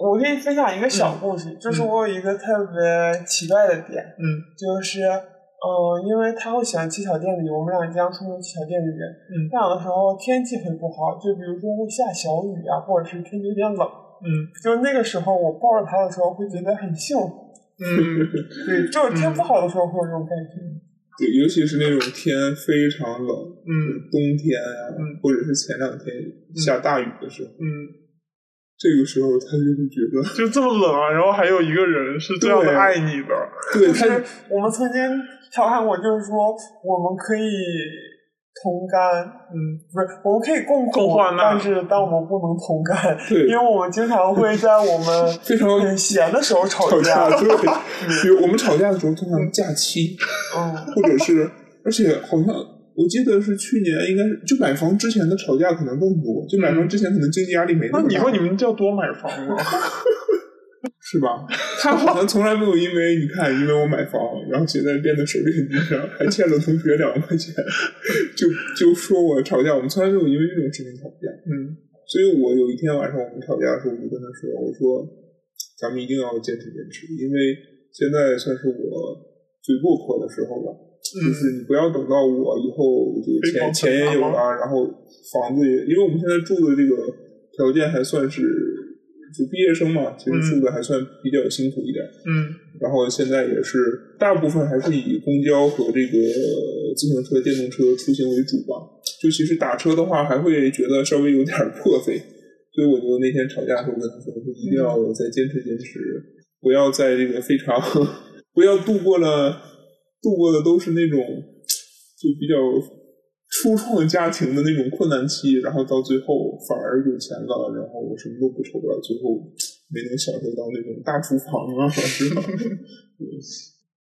我给你分享一个小故事，就是我有一个特别奇怪的点，嗯就是，嗯、因为他会喜欢去小店里，我们俩经常出门去小店里人。嗯这样的时候天气会不好，就比如说会下小雨啊，或者是天气有点冷。嗯就那个时候，我抱着他的时候会觉得很幸福。嗯对，就是天不好的时候会有这种感觉。对，尤其是那种天非常冷，嗯冬天啊，嗯或者是前两天下大雨的时候，嗯，这个时候他就会觉得，就这么冷啊，然后还有一个人是这样的爱你的，对，就他是我们曾经调侃过，就是说我们可以同甘，嗯不是，我们可以共苦，共患难但是但我们不能同甘，对因为我们经常会在我们 [laughs] 非常很闲的时候吵吵架，对，[laughs] 嗯比如我们吵架的时候，通常假期，嗯，或者是，而且好像我记得是去年，应该是就买房之前的吵架可能更多，就买房之前可能经济压力没那么大，那以后你们就要多买房吗。[laughs] 是吧？他好像从来没有因为你看，因为我买房，然后现在变得手里很紧张，还欠了同学两万块钱，就就说我吵架，我们从来没有因为这种事情吵架。嗯所以我有一天晚上我们吵架的时候，我就跟他说：“我说咱们一定要坚持坚持，因为现在算是我最落魄的时候了。就是你不要等到我以后这个钱钱也有了，然后房子也，因为我们现在住的这个条件还算是就毕业生嘛，其实住的还算比较辛苦一点。嗯然后现在也是大部分还是以公交和这个自行车、电动车出行为主吧。就其实打车的话，还会觉得稍微有点破费，所以我就那天吵架的时候跟他说，我说一定要再坚持坚持，不要在这个非常 [laughs] 不要度过了度过的都是那种就比较初创家庭的那种困难期，然后到最后反而有钱了，然后我什么都不愁了，最后没能享受到那种大厨房啊，[laughs] 是吧？对。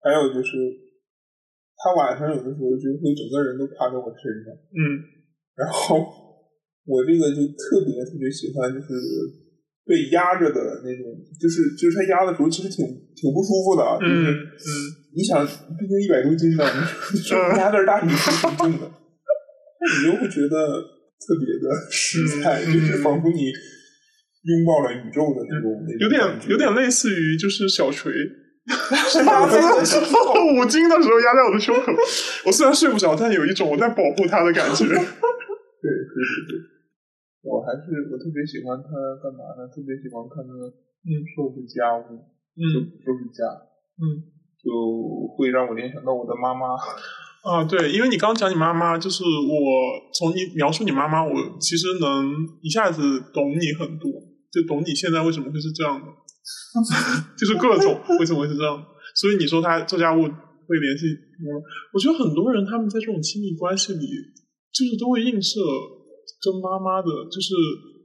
还有就是，他晚上有的时候就会整个人都趴在我身上，嗯。然后我这个就特别特别喜欢，就是被压着的那种，就是就是他压的时候其实挺挺不舒服的，啊就嗯是嗯你想，毕竟一百多斤呢，你 [laughs] 说压点大米是挺重的，那你又会觉得特别的实在，嗯就是仿佛你拥抱了宇宙的那种，有点有点类似于就是小锤。[laughs] [laughs] 五斤的时候压在我的胸口，我虽然睡不着，但有一种我在保护他的感觉。对对对对，我还是我特别喜欢他干嘛呢？特别喜欢看他嗯收拾家务，就嗯收拾家，嗯就会让我联想到我的妈妈。啊，对，因为你刚讲你妈妈，就是我从你描述你妈妈，我其实能一下子懂你很多，就懂你现在为什么会是这样的，[laughs] 就是各种 [laughs] 为什么会是这样。所以你说他做家务会联系你妈妈，我觉得很多人他们在这种亲密关系里，就是都会映射跟妈妈的，就是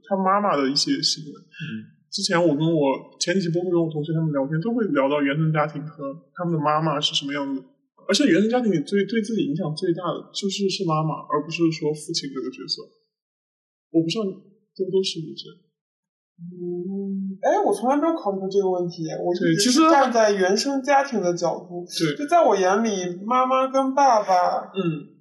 他妈妈的一些行为。嗯之前我跟我前几期播客跟我同学他们聊天，都会聊到原生家庭和他们的妈妈是什么样子。而且原生家庭里最对自己影响最大的就是是妈妈，而不是说父亲这个角色。我不知道多多是不是这样。嗯，哎，我从来没有考虑过这个问题。我一直对其实是站在原生家庭的角度，对，就在我眼里，妈妈跟爸爸嗯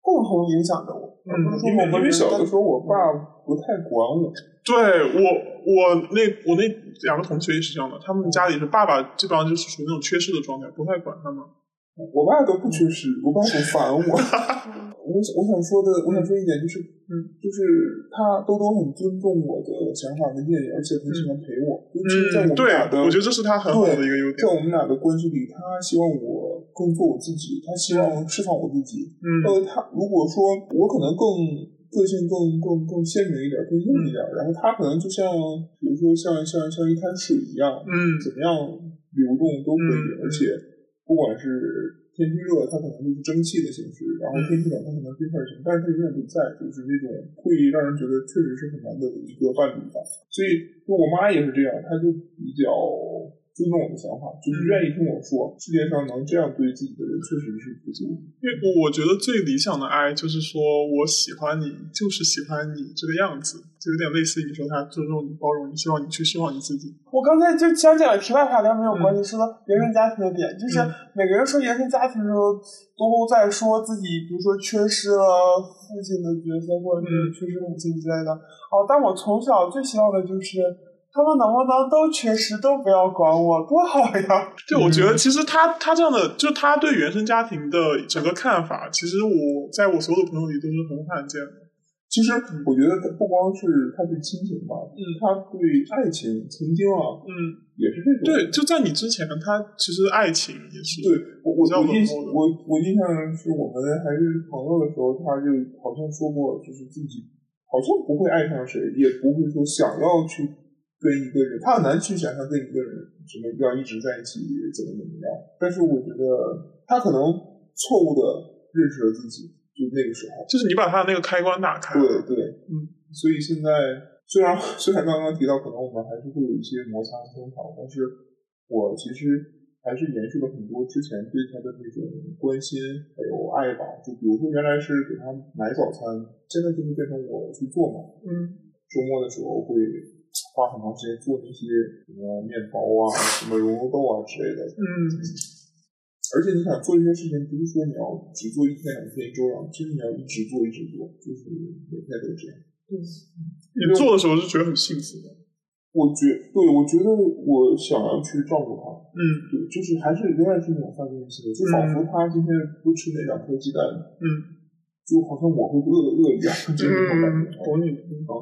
共同影响着我，而不是说因为小的时候我爸不太管我，对我我那我那两个同学也是这样的，他们家里是爸爸基本上就是属于那种缺失的状态，不太管他们。我爸都不缺失，我爸很烦我。[laughs] 我想我想说的，我想说一点就是，嗯，就是他多多很尊重我的想法跟建议，而且很喜欢陪我。就是在我嗯，对们俩的，，我觉得这是他很好的一个优点在。我们俩的关系里，他希望我更做我自己，他希望释放我自己。嗯呃，他如果说我可能更个性更更更鲜明一点，更硬一点。然后它可能就像，比如说像像像一滩水一样，嗯怎么样流动都可以，嗯而且不管是天气热，它可能就是蒸汽的形式；然后天气冷，它可能冰块型，但是它永远都在，就是那种会让人觉得确实是很难得的一个伴侣吧。所以，就我妈也是这样，她就比较尊重我的想法，就是愿意听我说，世界上能这样对自己的人确实是不多。因为我我觉得最理想的爱就是说我喜欢你，就是喜欢你这个样子，就有点类似于你说他尊重你、包容你，希望你去释放你自己。我刚才就想讲的题外话，跟没有关系，说到原生家庭的点，就是嗯每个人说原生家庭的时候，都在说自己，比如说缺失了父亲的角色，或者是缺失母亲之类的。哦，但我从小最希望的就是。他们能不能都缺失，都不要管我，多好呀！[laughs] 就我觉得，其实他他这样的，就他对原生家庭的整个看法，其实我在我所有的朋友里都是很罕见的。其实我觉得不光是他对亲情吧，嗯他对爱情曾经啊嗯，也是这种。对，就在你之前，他其实爱情也是对我我我印我我印象是我们还是朋友的时候，他就好像说过，就是自己好像不会爱上谁，也不会说想要去跟一个人，他很难去想象跟一个人什么要一直在一起怎么怎么样。但是我觉得他可能错误的认识了自己，就那个时候。就是你把他的那个开关打开了。对对，嗯，[laughs] 所以现在虽然虽然刚刚提到，可能我们还是会有一些摩擦争吵，但是我其实还是延续了很多之前对他的那种关心还有爱吧。就比如说原来是给他买早餐，现在就是变成我去做嘛。嗯周末的时候会花很长时间做那些什么面包啊、什么熔油豆啊之类的。嗯而且你想做这些事情，不是说你要只做一天两天一周两，其实你要一直做一直做，就是每天都这样。你做的时候是觉得很幸福的。我觉对，我觉得我想要去照顾他，嗯对，就是还是仍然是那种发自内心的，就仿佛他今天不吃那两颗鸡蛋，嗯就好像我会饿饿一样，就那种感嗯，觉。懂你。啊，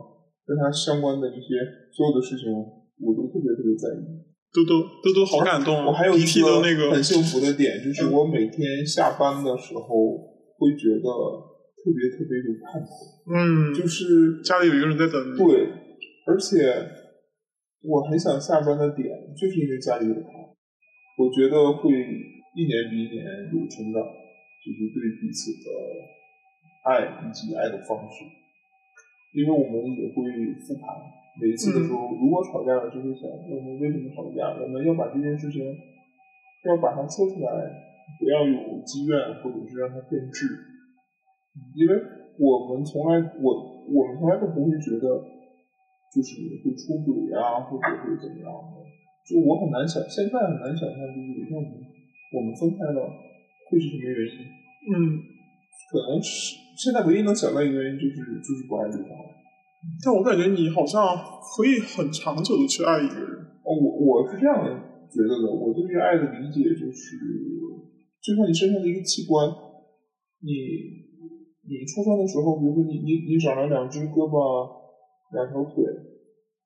跟他相关的一些所有的事情，我都特别特别在意。嘟嘟嘟嘟好感动啊！我还有一个很幸福的点，就是我每天下班的时候会觉得特别特别有盼头，嗯，就是家里有一个人在等你。对，而且我很想下班的点，就是因为家里有他，我觉得会一年比一年有成长，就是对彼此的爱以及爱的方式，因为我们也会复盘，每一次的时候，如果吵架了，就会想我们为什么吵架，我们要把这件事情要把它说出来，不要有积怨，或者是让它变质，因为我们从来我我们从来都不会觉得就是会出轨啊，或者会怎么样的。就我很难想，现在很难想象，就是有一天我们我们分开了，会是什么原因？嗯，可能是现在唯一能想到一个原因就是就是不爱对方。但我感觉你好像可以很长久的去爱一个人。哦，我我是这样觉得的，我对于爱的理解就是，就像你身上的一个器官，你你出生的时候，比如说你你你长了两只胳膊、两条腿，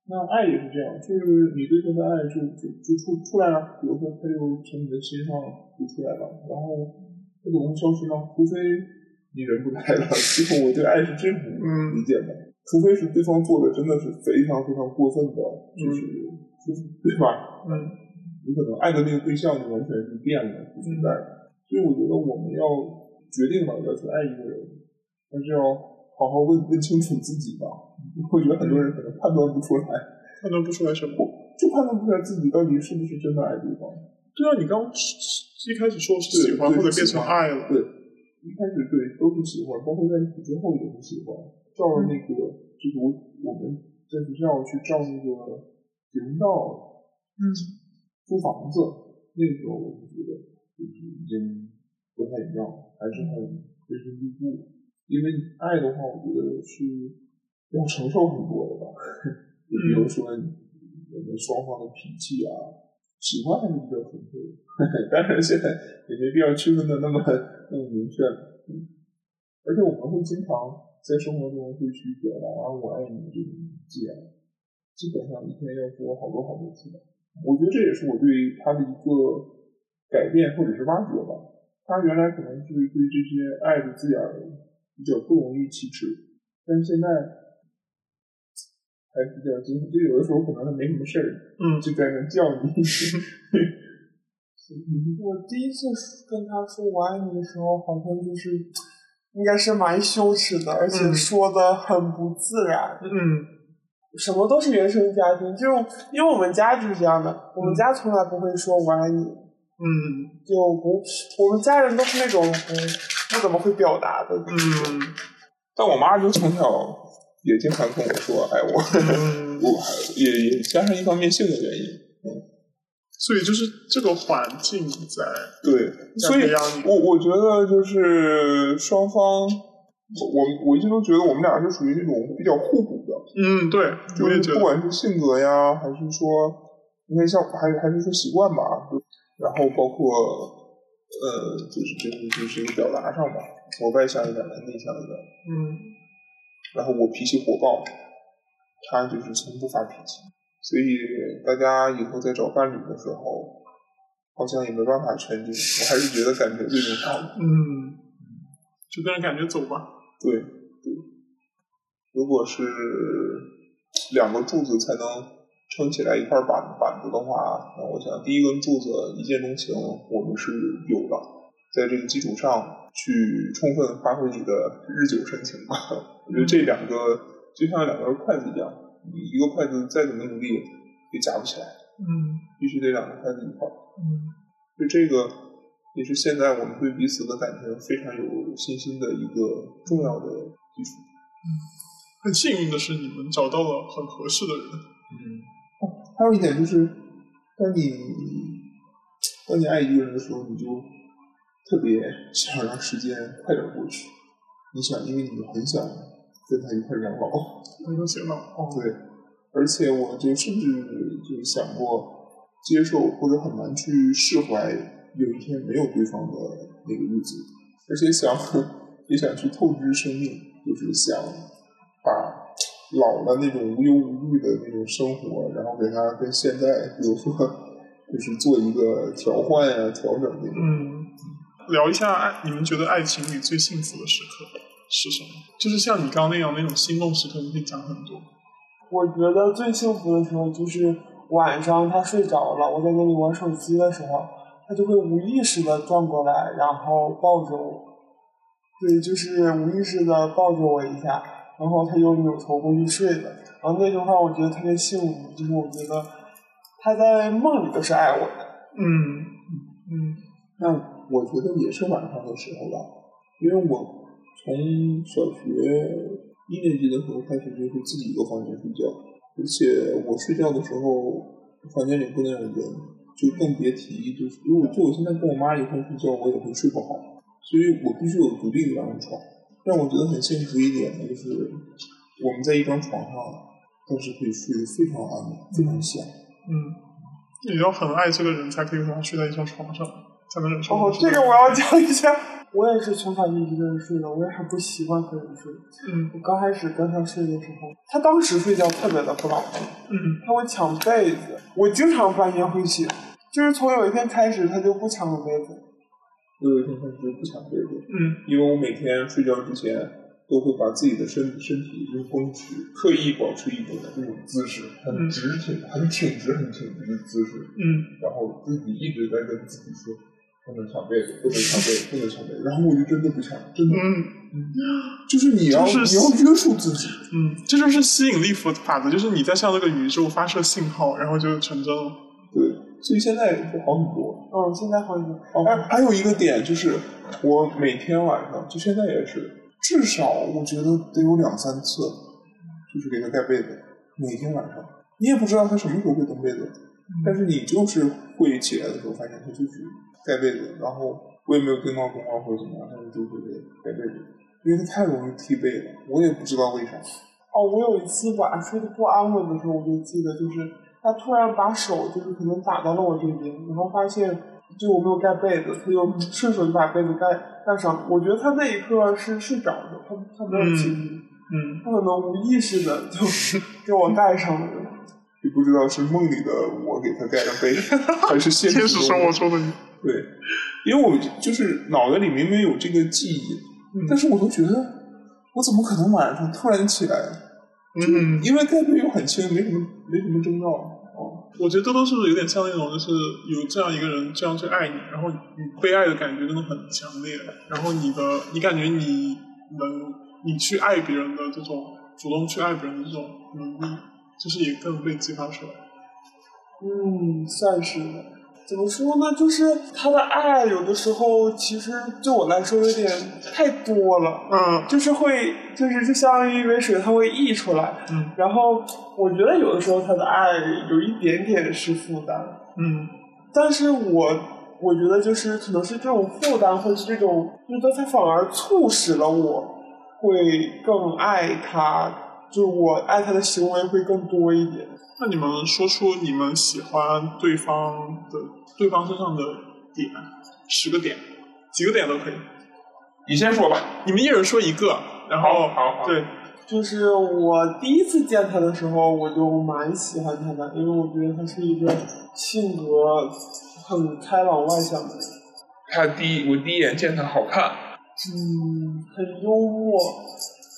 那爱也是这样，就是你对他的爱就就就出出来了，比如说他就从你的心上就出来了，然后他怎么会消失呢？除非你人不在了。其实我对爱是这种理解的，除非是对方做的真的是非常非常过分的，就是、就 [laughs] 是对吧？嗯你可能爱的那个对象就完全是变了，不存在的。所以我觉得我们要决定了要去爱一个人，但是要好好问问清楚自己吧。我觉得很多人可能判断不出来，判断不出来什么。就判断不出来自己到底是不是真的爱对方。对啊，你刚一开始说是喜欢，或者变成爱了。对，一开始对都不喜欢，包括在一起之后也不喜欢。照了那个，就是我我们在学校去照那个结婚照，嗯租房子，那个时候我就觉得就是已经不太一样，还是很根深蒂固。因为爱的话，我觉得是要承受很多的吧。就比如说我们双方的脾气啊，喜欢还是比较纯粹的。当然现在也没必要区分的那么那么明确了。嗯，而且我们会经常在生活中会去表达“我爱你”这种字眼，基本上一天要说好多好多次吧。我觉得这也是我对他的一个改变或者是挖掘吧。他原来可能是对这些爱的字眼比较不容易启齿，但是现在还比较精神，就有的时候可能他没什么事儿，嗯就在那叫你。我第一次跟他说我爱你的时候，好像就是应该是蛮羞耻的，而且嗯。说的很不自然。嗯。什么都是原生家庭，就因为我们家就是这样的，我们家从来不会说我爱你，嗯。就不，我们家人都是那种不不怎么会表达的。嗯但我妈就从小也经常跟我说爱我，嗯，我也也加上一方面性格原因，所以就是这个环境在对，所以我我觉得就是双方，我我我一直都觉得我们俩是属于那种比较互补的，嗯对，就我也觉得。是不管是性格呀，还是说，你看像还还是说习惯吧，然后包括呃，就是就是就是一个表达上吧，我外向一点，他内向一点，嗯。然后我脾气火爆，他就是从不发脾气，所以大家以后在找伴侣的时候，好像也没办法全进，我还是觉得感觉最重要的。嗯，就跟着感觉走吧。对对，如果是两个柱子才能撑起来一块板板子的话，那我想第一根柱子一见钟情，我们是有的，在这个基础上去充分发挥你的日久生情吧。我觉得这两个就像两根筷子一样，你一个筷子再怎么努力也夹不起来，嗯必须得两个筷子一块儿。嗯就这个也是现在我们对彼此的感情非常有信心的一个重要的基础。嗯很幸运的是，你们找到了很合适的人。嗯，还有一点就是，当你当你爱一个人的时候，你就特别想让时间快点过去。你想，因为你很想跟他一块养老，很有钱了。哦，对，而且我就甚至就想过接受或者很难去释怀有一天没有对方的那个日子，而且想也想去透支生命，就是想把老的那种无忧无虑的那种生活，然后给他跟现在，比如说就是做一个调换呀、调整那种。嗯，聊一下爱，你们觉得爱情里最幸福的时刻是什么？就是像你刚刚那样那种心动时刻，你可以讲很多。我觉得最幸福的时候就是晚上他睡着了，我在那里玩手机的时候，他就会无意识的转过来，然后抱着我。对，就是无意识的抱着我一下，然后他又扭头过去睡了。然后那句话我觉得特别幸福，就是我觉得他在梦里都是爱我的。嗯嗯那我觉得也是晚上的时候吧，因为我从小学一年级的时候开始就是自己一个房间睡觉，而且我睡觉的时候房间里不能有人，就更别提就是如果就我现在跟我妈一块睡觉，我也会睡不好，所以我必须有独立的一张床。让我觉得很幸福一点的，就是我们在一张床上，但是可以睡得非常安稳，非常香。嗯，你要很爱这个人，才可以和他睡在一张床上，哦，这个我要讲一下。[laughs] 我也是从小就一个人睡的，我也很不习惯和人睡。嗯我刚开始跟他睡的时候，他当时睡觉特别的不老实，嗯他会抢被子，我经常半夜会醒。就是从有一天开始，他就不抢我被子。我有一天开始不抢被子，嗯因为我每天睡觉之前都会把自己的身身体就是绷直，刻意保持一种这种姿势，很嗯直挺、很挺直、很挺直的姿势，嗯然后自己一直在跟自己说不能抢被子，不能抢被子，不能抢被子，然后我就真的不抢，真的，嗯。就是你要、就是你要约束自己，嗯，这就是吸引力法法则，就是你在向那个宇宙发射信号，然后就成真了。对，所以现在就好很多。嗯，现在好很多哦，还有一个点就是，我每天晚上，就现在也是，至少我觉得得有两三次，就是给他盖被子，每天晚上，你也不知道他什么时候会蹬被子，但是你就是会起来的时候发现他就是盖被子，然后我也没有叮当钟啊或者怎么样，但是就会盖被子，因为他太容易踢被了，我也不知道为啥。哦，我有一次晚上睡得不安稳的时候，我就记得就是他突然把手就是可能打到了我这边，然后发现就我没有盖被子，他就顺手就把被子盖盖上。我觉得他那一刻是睡着的，他他没有清醒，嗯他可能无意识的就 [laughs] 给我盖上了。也不知道是梦里的我给他盖的被，[laughs] 还是现现实生活中的你，对，因为我就是脑袋里明明有这个记忆，但是我都觉得我怎么可能晚上突然起来？嗯，因为概率又很轻，没什么没什么征兆。哦，我觉得多多是不是有点像那种，就是有这样一个人这样去爱你，然后你被爱的感觉真的很强烈，然后你的你感觉你能你去爱别人的这种主动去爱别人的这种能力，就是也更被激发出来。嗯，算是的。怎么说呢？就是他的爱，有的时候其实对我来说有点太多了。嗯就是会，就是就相当于一杯水，它会溢出来。嗯然后我觉得有的时候他的爱有一点点是负担，嗯但是我我觉得就是可能是这种负担，或是这种，觉得他反而促使了我会更爱他，就我爱他的行为会更多一点。那你们说出你们喜欢对方的对方身上的点，十个点，几个点都可以。你先说吧。你们一人说一个，然后好好好对，就是我第一次见他的时候，我就蛮喜欢他的，因为我觉得他是一个性格很开朗外向的人，他第一，我第一眼见他好看，嗯，很幽默。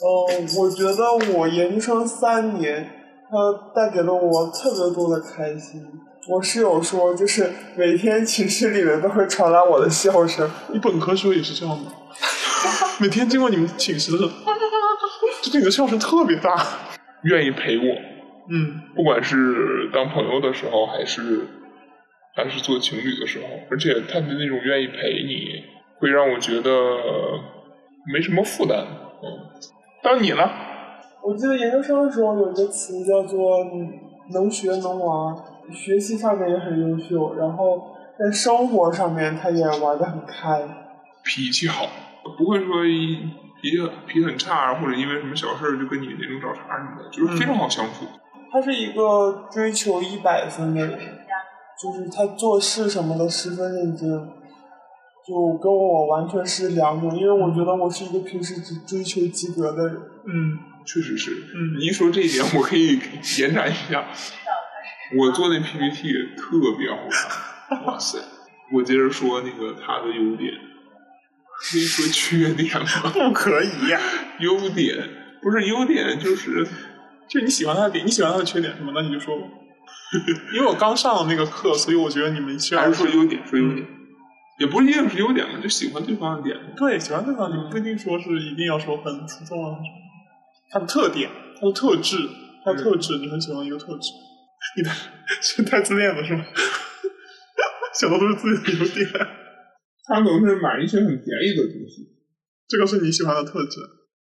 嗯、我觉得我研究生三年，他带给了我特别多的开心。我室友说，就是每天寝室里面都会传来我的笑声。你本科时候也是这样吗？[laughs] 每天经过你们寝室的时候，就你的笑声特别大。愿意陪我，嗯不管是当朋友的时候，还是还是做情侣的时候，而且他的那种愿意陪你，会让我觉得没什么负担。嗯，到你了，我记得研究生的时候有一个词叫做嗯“能学能玩”，学习上面也很优秀，然后在生活上面他也玩得很开。脾气好，不会说一脾气脾气很差，或者因为什么小事儿就跟你那种找茬什么的，就是非常好相处。他是一个追求一百分的人，就是他做事什么的十分认真，就跟我完全是两种。因为我觉得我是一个平时只追求及格的人。嗯确实是，嗯你一说这一点，我可以延展一下。我做那 PPT 特别好看，哇塞！我接着说那个他的优点，可以说缺点吗？不可以呀、[laughs] 优点不是优点，就是就你喜欢他的点，你喜欢他的缺点是吗？那你就说吧。因为我刚上了那个课，所以我觉得你们需要还是说优点，说优点，也不一定是优点嘛，就喜欢对方的点。对喜欢对方，你不一定说是一定要说很出众啊。他的特点，他的特质，他的特质，你很喜欢一个特质。你太是太自恋了是吗？[laughs] 想到都是自己的优点，[laughs] 他总是买一些很便宜的东西，[laughs] 这个是你喜欢的特质。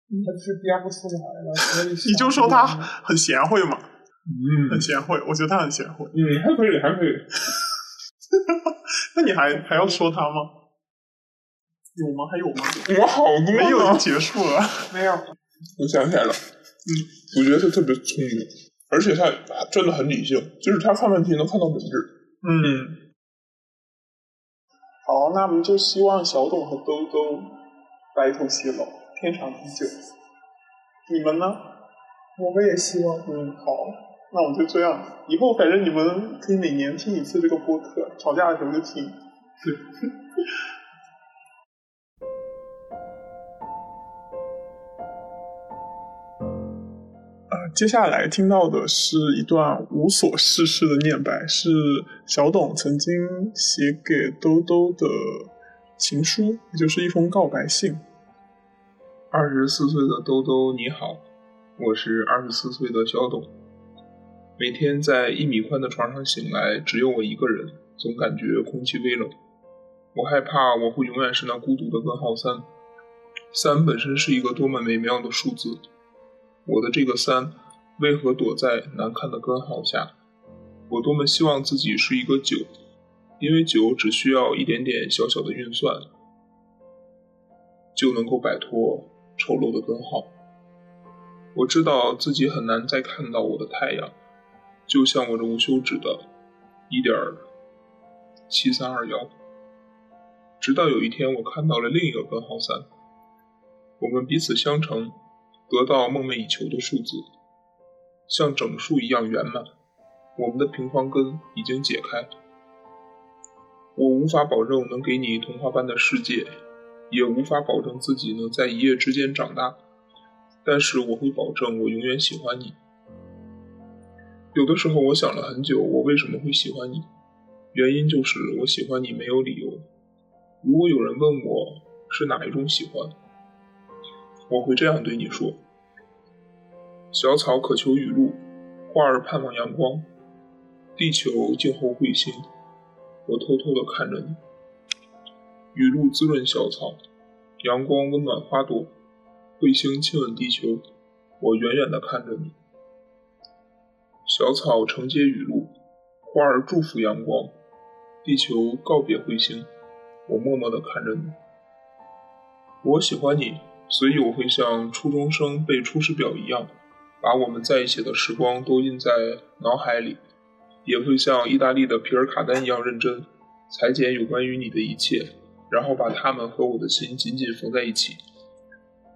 他是编不出来的，所以你就说他很贤惠嘛，嗯很贤惠，我觉得他很贤惠。嗯，还可以，还可以。[laughs] 那你还还要说他吗？有吗？还有吗？我好多没有，已呢经结束了。[laughs] 没有。我想起来了，嗯，我觉得他特别聪明，而且他真的很理性，就是他看问题能看到本质。嗯，好，那我们就希望小董和兜兜白头偕老，天长地久。你们呢？我们也希望。嗯，好，那我就这样。以后反正你们可以每年听一次这个播客，吵架的时候就听。对。[laughs] 呃，接下来听到的是一段无所事事的念白，是小董曾经写给兜兜的情书，也就是一封告白信。二十四岁的兜兜你好，我是二十四岁的小董。每天在一米宽的床上醒来，只有我一个人，总感觉空气微冷。我害怕我会永远是那孤独的根号三。三本身是一个多么美妙的数字，我的这个三为何躲在难看的根号下？我多么希望自己是一个九，因为九只需要一点点小小的运算，就能够摆脱丑陋的根号。我知道自己很难再看到我的太阳，就像我这无休止的一点七三二幺。直到有一天，我看到了另一个根号三，我们彼此相乘，得到梦寐以求的数字，像整数一样圆满。我们的平方根已经解开。我无法保证能给你童话般的世界，也无法保证自己能在一夜之间长大。但是我会保证我永远喜欢你。有的时候我想了很久，我为什么会喜欢你？原因就是我喜欢你没有理由。如果有人问我是哪一种喜欢，我会这样对你说：小草渴求雨露，花儿盼望阳光，地球静候彗星。我偷偷地看着你，雨露滋润小草，阳光温暖花朵，彗星亲吻地球。我远远地看着你，小草承接雨露，花儿祝福阳光，地球告别彗星。我默默地看着你，我喜欢你，所以我会像初中生背出师表一样，把我们在一起的时光都印在脑海里，也会像意大利的皮尔卡丹一样认真，裁剪有关于你的一切，然后把它们和我的心紧紧缝在一起。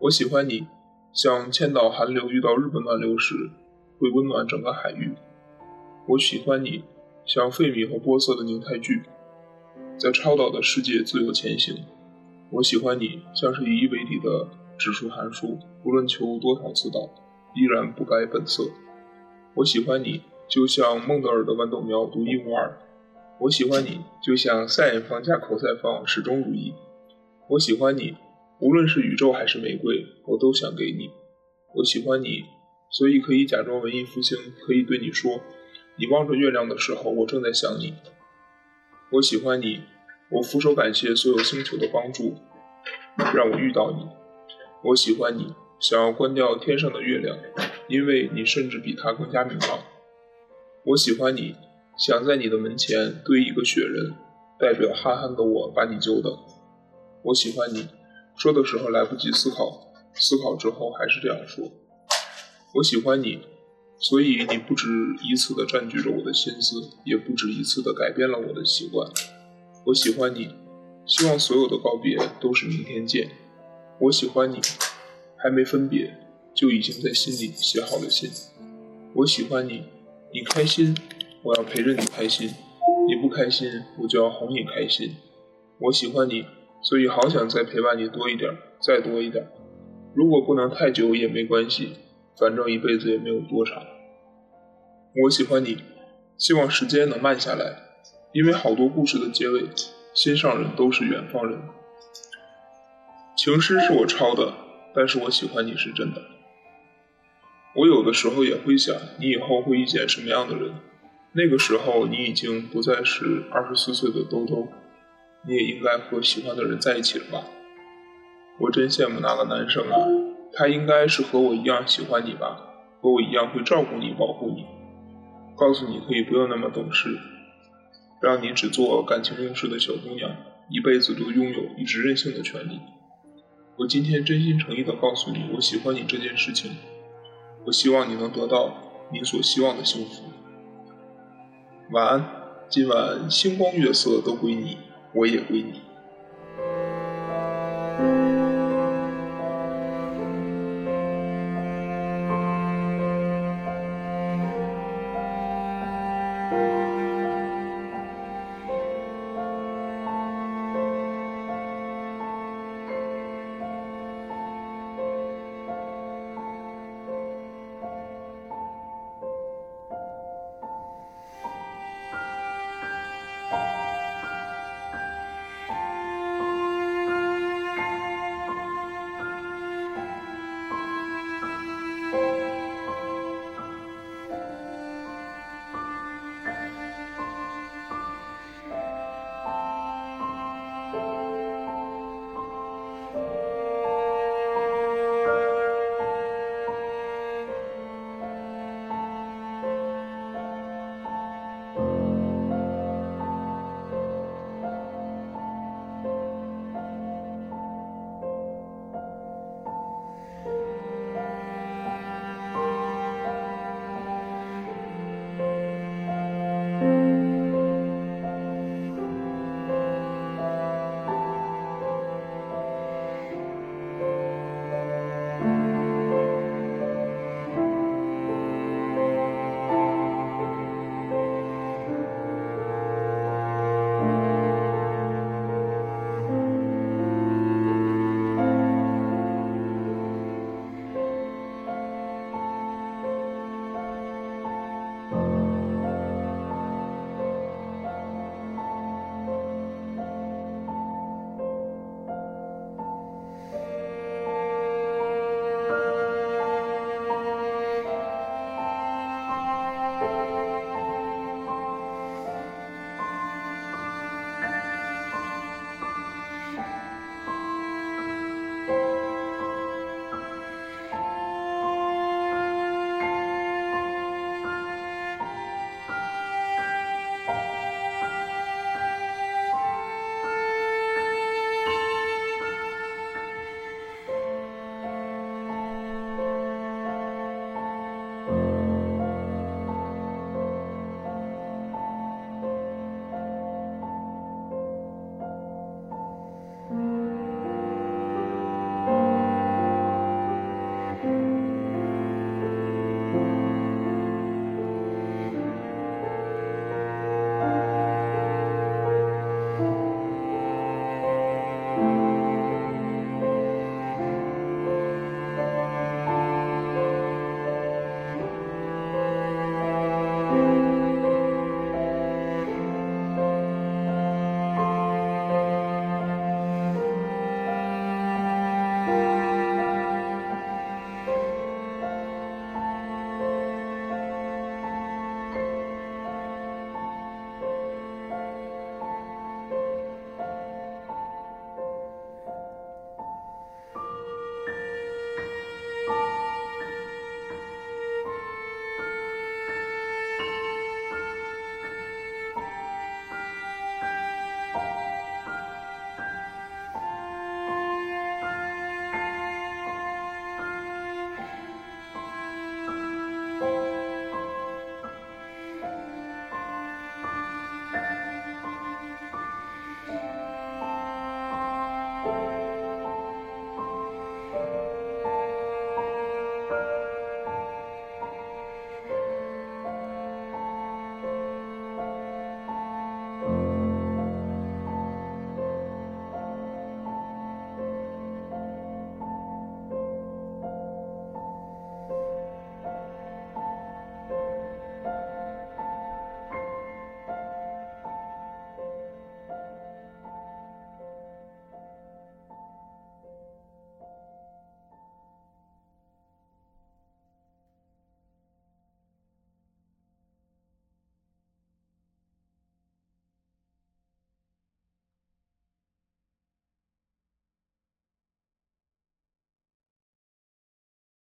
我喜欢你，像千岛寒流遇到日本暖流时，会温暖整个海域。我喜欢你，像费米和波色的凝态剧。在超导的世界自由前行。我喜欢你，像是以一为底的指数函数，无论求多少次导，依然不改本色。我喜欢你，就像孟德尔的豌豆苗独一无二。我喜欢你，就像 sin 方加 cos 方始终如一。我喜欢你，无论是宇宙还是玫瑰，我都想给你。我喜欢你，所以可以假装文艺复兴，可以对你说：你望着月亮的时候，我正在想你。我喜欢你，我俯首感谢所有星球的帮助，让我遇到你。我喜欢你，想要关掉天上的月亮，因为你甚至比它更加明朗。我喜欢你，想在你的门前堆一个雪人，代表憨憨的我把你救的。我喜欢你，说的时候来不及思考，思考之后还是这样说。我喜欢你。所以你不止一次的占据着我的心思，也不止一次的改变了我的习惯。我喜欢你，希望所有的告别都是明天见。我喜欢你，还没分别就已经在心里写好了信。我喜欢你，你开心，我要陪着你开心；你不开心，我就要哄你开心。我喜欢你，所以好想再陪伴你多一点，再多一点。如果不能太久也没关系。反正一辈子也没有多长。我喜欢你，希望时间能慢下来，因为好多故事的结尾，心上人都是远方人。情诗是我抄的，但是我喜欢你是真的。我有的时候也会想，你以后会遇见什么样的人？那个时候你已经不再是二十四岁的兜兜，你也应该和喜欢的人在一起了吧？我真羡慕那个男生啊！他应该是和我一样喜欢你吧，和我一样会照顾你、保护你，告诉你可以不用那么懂事，让你只做感情用事的小姑娘，一辈子都拥有一直任性的权利。我今天真心诚意的告诉你，我喜欢你这件事情，我希望你能得到你所希望的幸福。晚安，今晚星光月色都归你，我也归你。